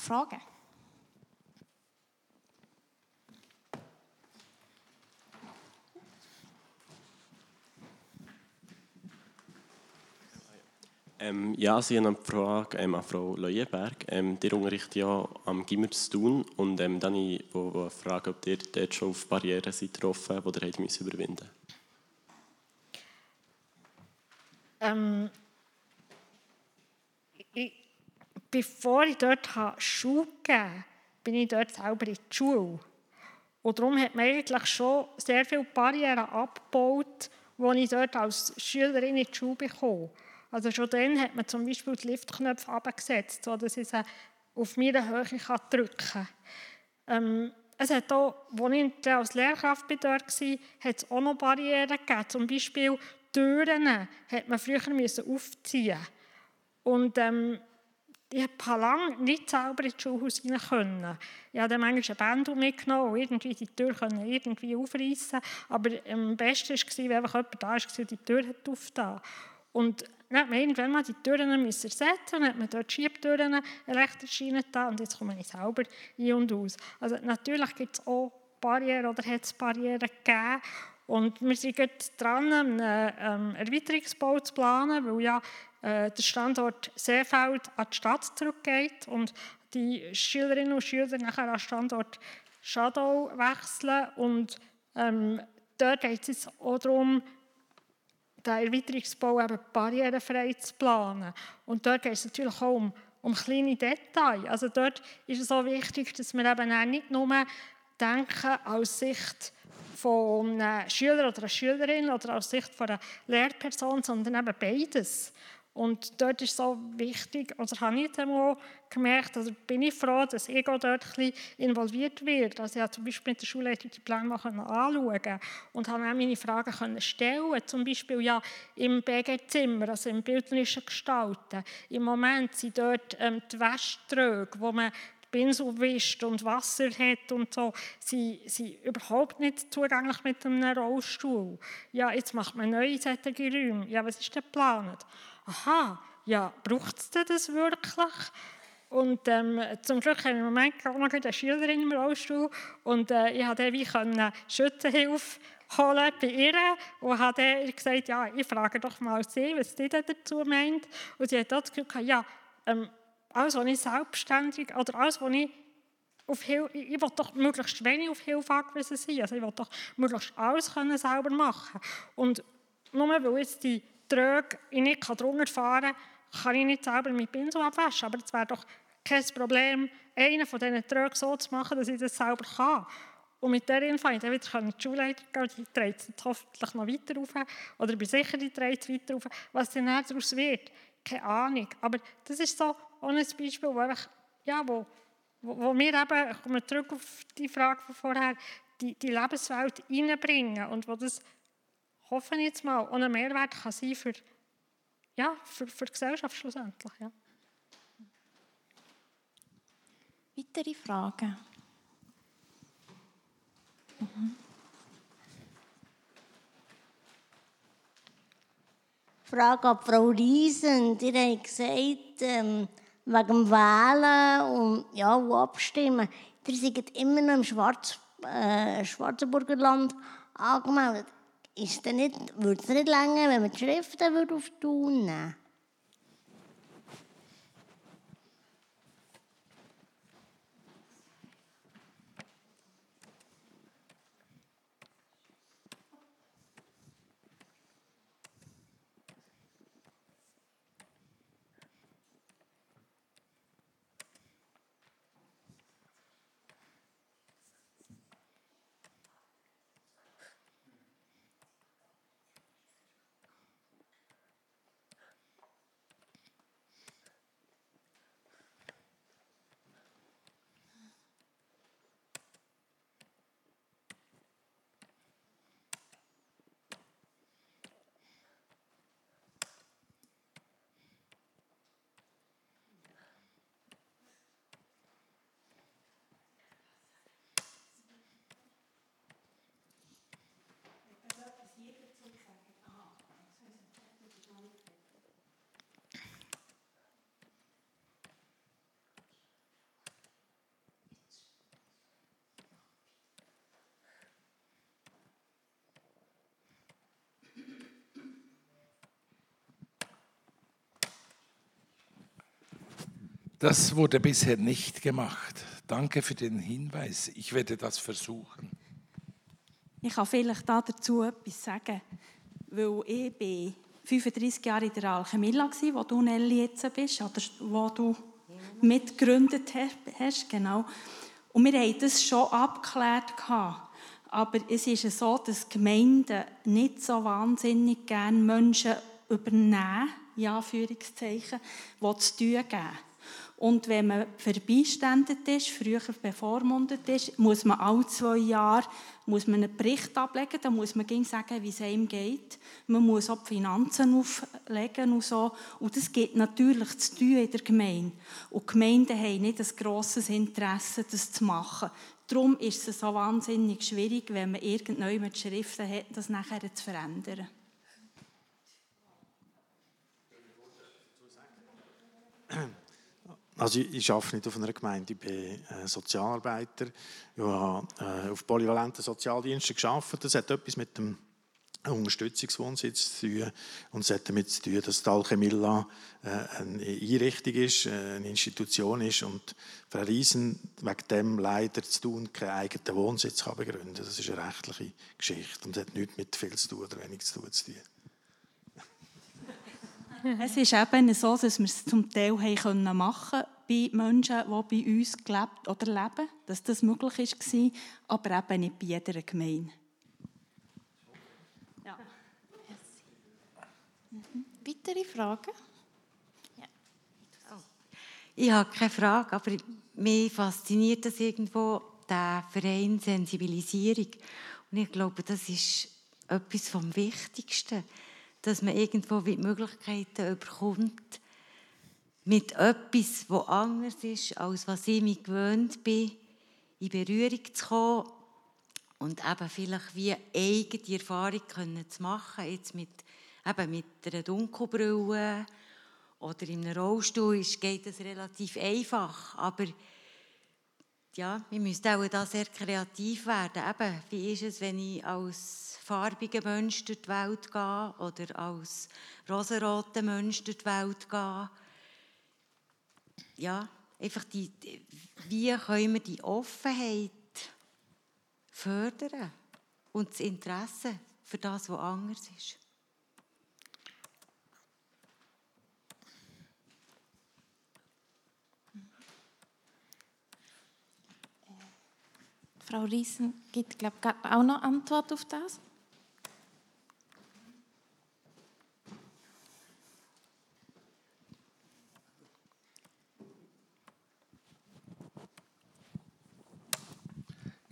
Fragen? Ähm, ja, Sie haben eine Frage ähm, an Frau Leuenberg. Ähm, ihr unterrichtet ja am Gimmer zu tun und ähm, dann ich wo, wo frage, ob ihr dort schon auf Barrieren seid getroffen, die ihr habt müssen überwinden Ähm, ich, bevor ich dort Schule gegeben bin ich dort selber in die Schule. Und darum hat man eigentlich schon sehr viele Barrieren abgebaut, die ich dort als Schülerin in die Schule bekomme. Also schon dann hat man zum Beispiel die Liftknöpfe abgesetzt, sodass ich sie auf meine Höhe drücken kann. Ähm, es hat auch, als ich als Lehrkraft dort war, hat es auch noch Barrieren gegeben. Zum Beispiel Türen hat man früher müssen aufziehen Und ähm, ich habe lange nicht selber ins Schulhaus rein können. Ich habe dann manchmal ein Band mitgenommen und irgendwie die Tür können irgendwie aufreißen. Aber am besten war, wenn einfach jemand da war und die Tür aufgetan Und dann hat man irgendwann mal die Türen müssen ersetzen und hat man dort Schiebtüren elektrisch rein und jetzt komme ich selber ein und aus. Also natürlich gibt es auch Barrieren oder hat es Barrieren gegeben. Und wir sind jetzt dran, einen ähm, Erweiterungsbau zu planen, weil ja der Standort Seefeld an die Stadt zurückgeht und die Schülerinnen und Schüler nachher an den Standort Schadau wechseln. Und ähm, dort geht es auch darum, den Erweiterungsbau eben barrierefrei zu planen. Und dort geht es natürlich auch um, um kleine Details. Also dort ist es auch wichtig, dass wir eben nicht nur denken aus Sicht von einem Schüler oder einer Schülerin oder aus Sicht von einer Lehrperson, sondern eben beides. Und dort ist so wichtig, oder habe ich einmal gemerkt, also bin ich froh, dass ich auch dort ein involviert werde. Also ich habe zum Beispiel mit der Schulleitung die Pläne anschauen und habe auch meine Fragen können stellen Zum Beispiel ja im BG-Zimmer, also im bildnerischen Gestalten. Im Moment sind dort ähm, die Wäschtröge, wo man Pinsel wischt und Wasser hat und so, sie sind überhaupt nicht zugänglich mit einem Rollstuhl. Ja, jetzt macht man neue solche Räume. Ja, was ist denn geplant? Aha, ja, braucht es das wirklich? Und ähm, zum Glück haben wir im Moment auch noch eine Schülerin im Rollstuhl und äh, ich konnte wie können Schützenhilfe holen bei ihr und habe gesagt, ja, ich frage doch mal sie, was sie dazu meint. Und sie hat das Gefühl, ja, ähm, alles, was ich selbstständig, oder alles, was ich auf Hilfe, ich will doch möglichst wenig auf Hilfe angewiesen sein. Also ich will doch möglichst alles können selber machen. Und nur weil jetzt die Tröge ich nicht drunter fahren kann, kann ich nicht selber mit Pinsel abwaschen. Aber es wäre doch kein Problem, einen von diesen Trögen so zu machen, dass ich das selber kann. Und mit dieser Info dann wieder in die Schulleitung gehen, die dreht es hoffentlich noch weiter auf. Oder ich bin sicher, die dreht es weiter auf. Was dann daraus wird, keine Ahnung. Aber das ist so ein Beispiel, wo, ich, ja, wo, wo, wo wir eben, ich komme zurück auf die Frage von vorher, die, die Lebenswelt reinbringen und wo das hoffe ich jetzt mal, und ein Mehrwert kann sein für, ja, für, für die Gesellschaft schlussendlich. Ja. Weitere Fragen? Mhm. Frage an Frau Riesen. Ihr habt gesagt, ähm, wegen dem Wählen und, ja, und Abstimmen, ihr seid immer noch im Schwarz, äh, Schwarzenburger Land angemeldet ist nicht, würde es nicht länger, wenn man die Schriften auf Tun nehmen Das wurde bisher nicht gemacht. Danke für den Hinweis. Ich werde das versuchen. Ich kann vielleicht dazu etwas sagen, weil ich bin 35 Jahre in der Alchemilla war, wo du Nelly jetzt bist, oder wo du mitgegründet hast, genau. Und wir haben das schon abgeklärt. Aber es ist so, dass Gemeinden nicht so wahnsinnig gerne Menschen übernehmen, in Anführungszeichen, die zu tun geben. Und wenn man verbeistandet ist, früher bevormundet ist, muss man alle zwei Jahre muss man einen Bericht ablegen. Da muss man sagen, wie es einem geht. Man muss auch die Finanzen auflegen und so. Und das geht natürlich zu tun in der Gemeinde. Und die Gemeinden haben nicht ein grosses Interesse, das zu machen. Darum ist es so wahnsinnig schwierig, wenn man irgendwann Schriften hat, das nachher zu verändern. Also ich, ich arbeite nicht auf einer Gemeinde, ich bin äh, Sozialarbeiter. Ich habe äh, auf polyvalenten Sozialdiensten gearbeitet. Das hat etwas mit dem Unterstützungswohnsitz zu tun. Und es hat damit zu tun, dass die Alchemilla äh, eine Einrichtung ist, äh, eine Institution ist und Frau Riesen wegen dem leider zu tun keinen eigenen Wohnsitz kann begründen. Das ist eine rechtliche Geschichte und hat nichts mit viel zu tun oder wenig zu tun. Zu tun. Es ist eben so, dass wir es zum Teil haben machen bei Menschen, die bei uns gelebt oder leben, dass das möglich war, aber eben nicht bei jeder Gemeinde. Ja. Mhm. Weitere Fragen? Ja. Oh. Ich habe keine Frage, aber mich fasziniert das irgendwo, der Verein Sensibilisierung. Und ich glaube, das ist etwas vom Wichtigsten dass man irgendwo die Möglichkeiten bekommt, mit etwas, das anders ist, als was ich mich gewöhnt bin, in Berührung zu kommen und eben vielleicht wie eigene Erfahrung können zu machen, jetzt mit, eben mit einer Dunkelbrille oder in einem Rollstuhl geht das relativ einfach, aber ja, wir müssen auch da sehr kreativ werden. Eben, wie ist es, wenn ich als farbiger Mensch durch die Welt gehe oder als rosaroter Mensch durch die Welt gehe? Ja, einfach die, wie können wir die Offenheit fördern und das Interesse für das, was anders ist? Frau Riesen gibt, glaube ich, auch noch Antwort auf das.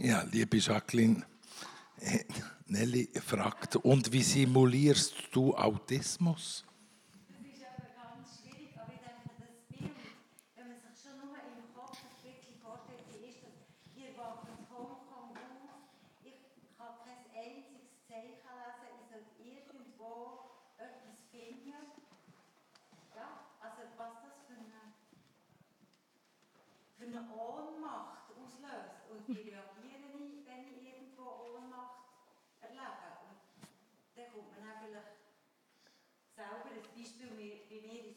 Ja, liebe Jacqueline, äh, Nelly fragt, und wie simulierst du Autismus?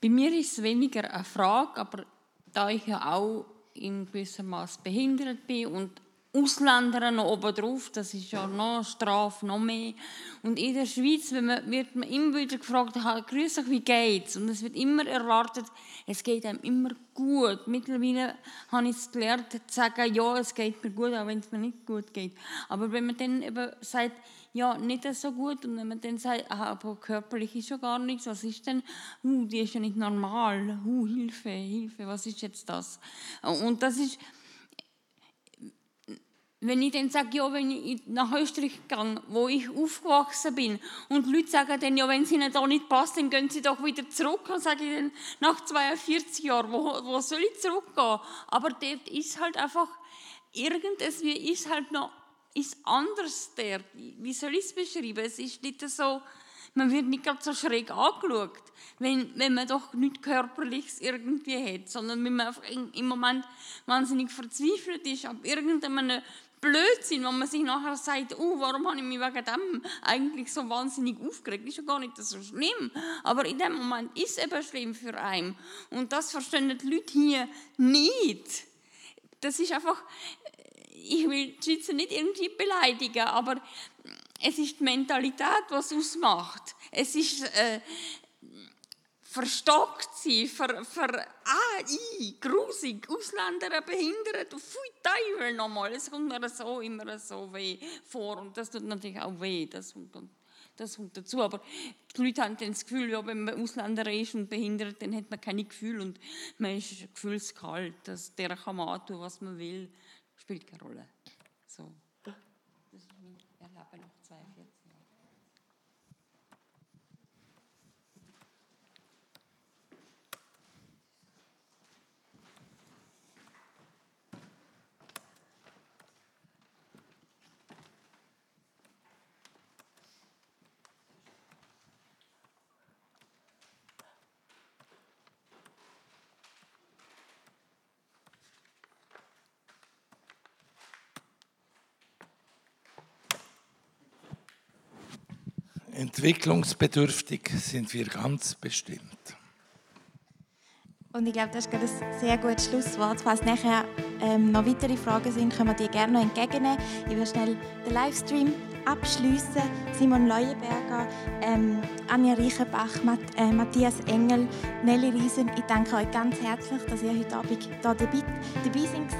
Bei mir ist es weniger eine Frage, aber da ich ja auch in gewissem Maß behindert bin und Ausländer noch obendrauf, das ist ja noch Strafe, noch mehr. Und in der Schweiz man, wird man immer wieder gefragt, grüß euch, wie geht's? Und es wird immer erwartet, es geht einem immer gut. Mittlerweile habe ich es gelernt, zu sagen, ja, es geht mir gut, auch wenn es mir nicht gut geht. Aber wenn man dann eben sagt, ja, nicht so gut, und wenn man dann sagt, aha, aber körperlich ist ja gar nichts, was ist denn? Uh, die ist ja nicht normal. Uh, Hilfe, Hilfe, was ist jetzt das? Und das ist wenn ich dann sage, ja, wenn ich nach Österreich gehe, wo ich aufgewachsen bin, und die Leute sagen dann, ja, wenn es ihnen da nicht passt, dann gehen sie doch wieder zurück. Und sage ich dann, nach 42 Jahren, wo, wo soll ich zurückgehen? Aber dort ist halt einfach, irgendetwas ist halt noch ist anders dort. Wie soll ich es beschreiben? Es ist nicht so, man wird nicht gerade so schräg angeschaut, wenn, wenn man doch nichts Körperliches irgendwie hat, sondern wenn man einfach im Moment wahnsinnig verzweifelt ist ab irgendeinem Blödsinn, wo man sich nachher sagt, oh, warum habe ich mich wegen dem eigentlich so wahnsinnig aufgeregt? Ist ja gar nicht so schlimm. Aber in dem Moment ist es eben schlimm für einen. Und das verstehen die Leute hier nicht. Das ist einfach, ich will die Schweizer nicht irgendwie beleidigen, aber es ist die Mentalität, was ausmacht. Es ist äh, verstockt sie, ver, ver, ah, i, grusig, Ausländer behindert, pfui Teufel nochmal, es kommt mir so immer so weh vor und das tut natürlich auch weh, das kommt, das kommt dazu, aber die Leute haben dann das Gefühl, ja, wenn man Ausländer ist und behindert, dann hat man keine Gefühle und man ist gefühlskalt, dass der kann man antun, was man will, spielt keine Rolle. So. Entwicklungsbedürftig sind wir ganz bestimmt. Und ich glaube, das ist ein sehr gutes Schlusswort. Falls nachher ähm, noch weitere Fragen sind, können wir die gerne noch entgegennehmen. Ich will schnell den Livestream abschließen. Simon Leuenberger, ähm, Anja Reichenbach, Matt, äh, Matthias Engel, Nelly Riesen. Ich danke euch ganz herzlich, dass ihr heute Abend hier dabei, dabei sind.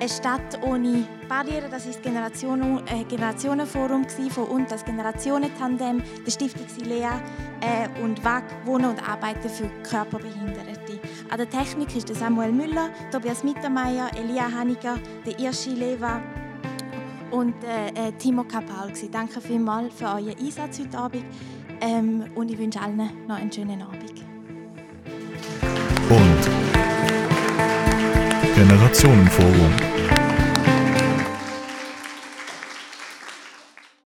Eine Stadt ohne Barrieren, das ist das Generation, äh, Generationenforum von und das Generationentandem der Stiftung Silea äh, und WAG Wohnen und Arbeiten für Körperbehinderte. An der Technik ist Samuel Müller, Tobias Mittermeier, Elia Haniger, der Irschi Leva und äh, äh Timo Kapal. Danke vielmals für euren Einsatz heute Abend ähm, und ich wünsche allen noch einen schönen Abend. Generationenforum.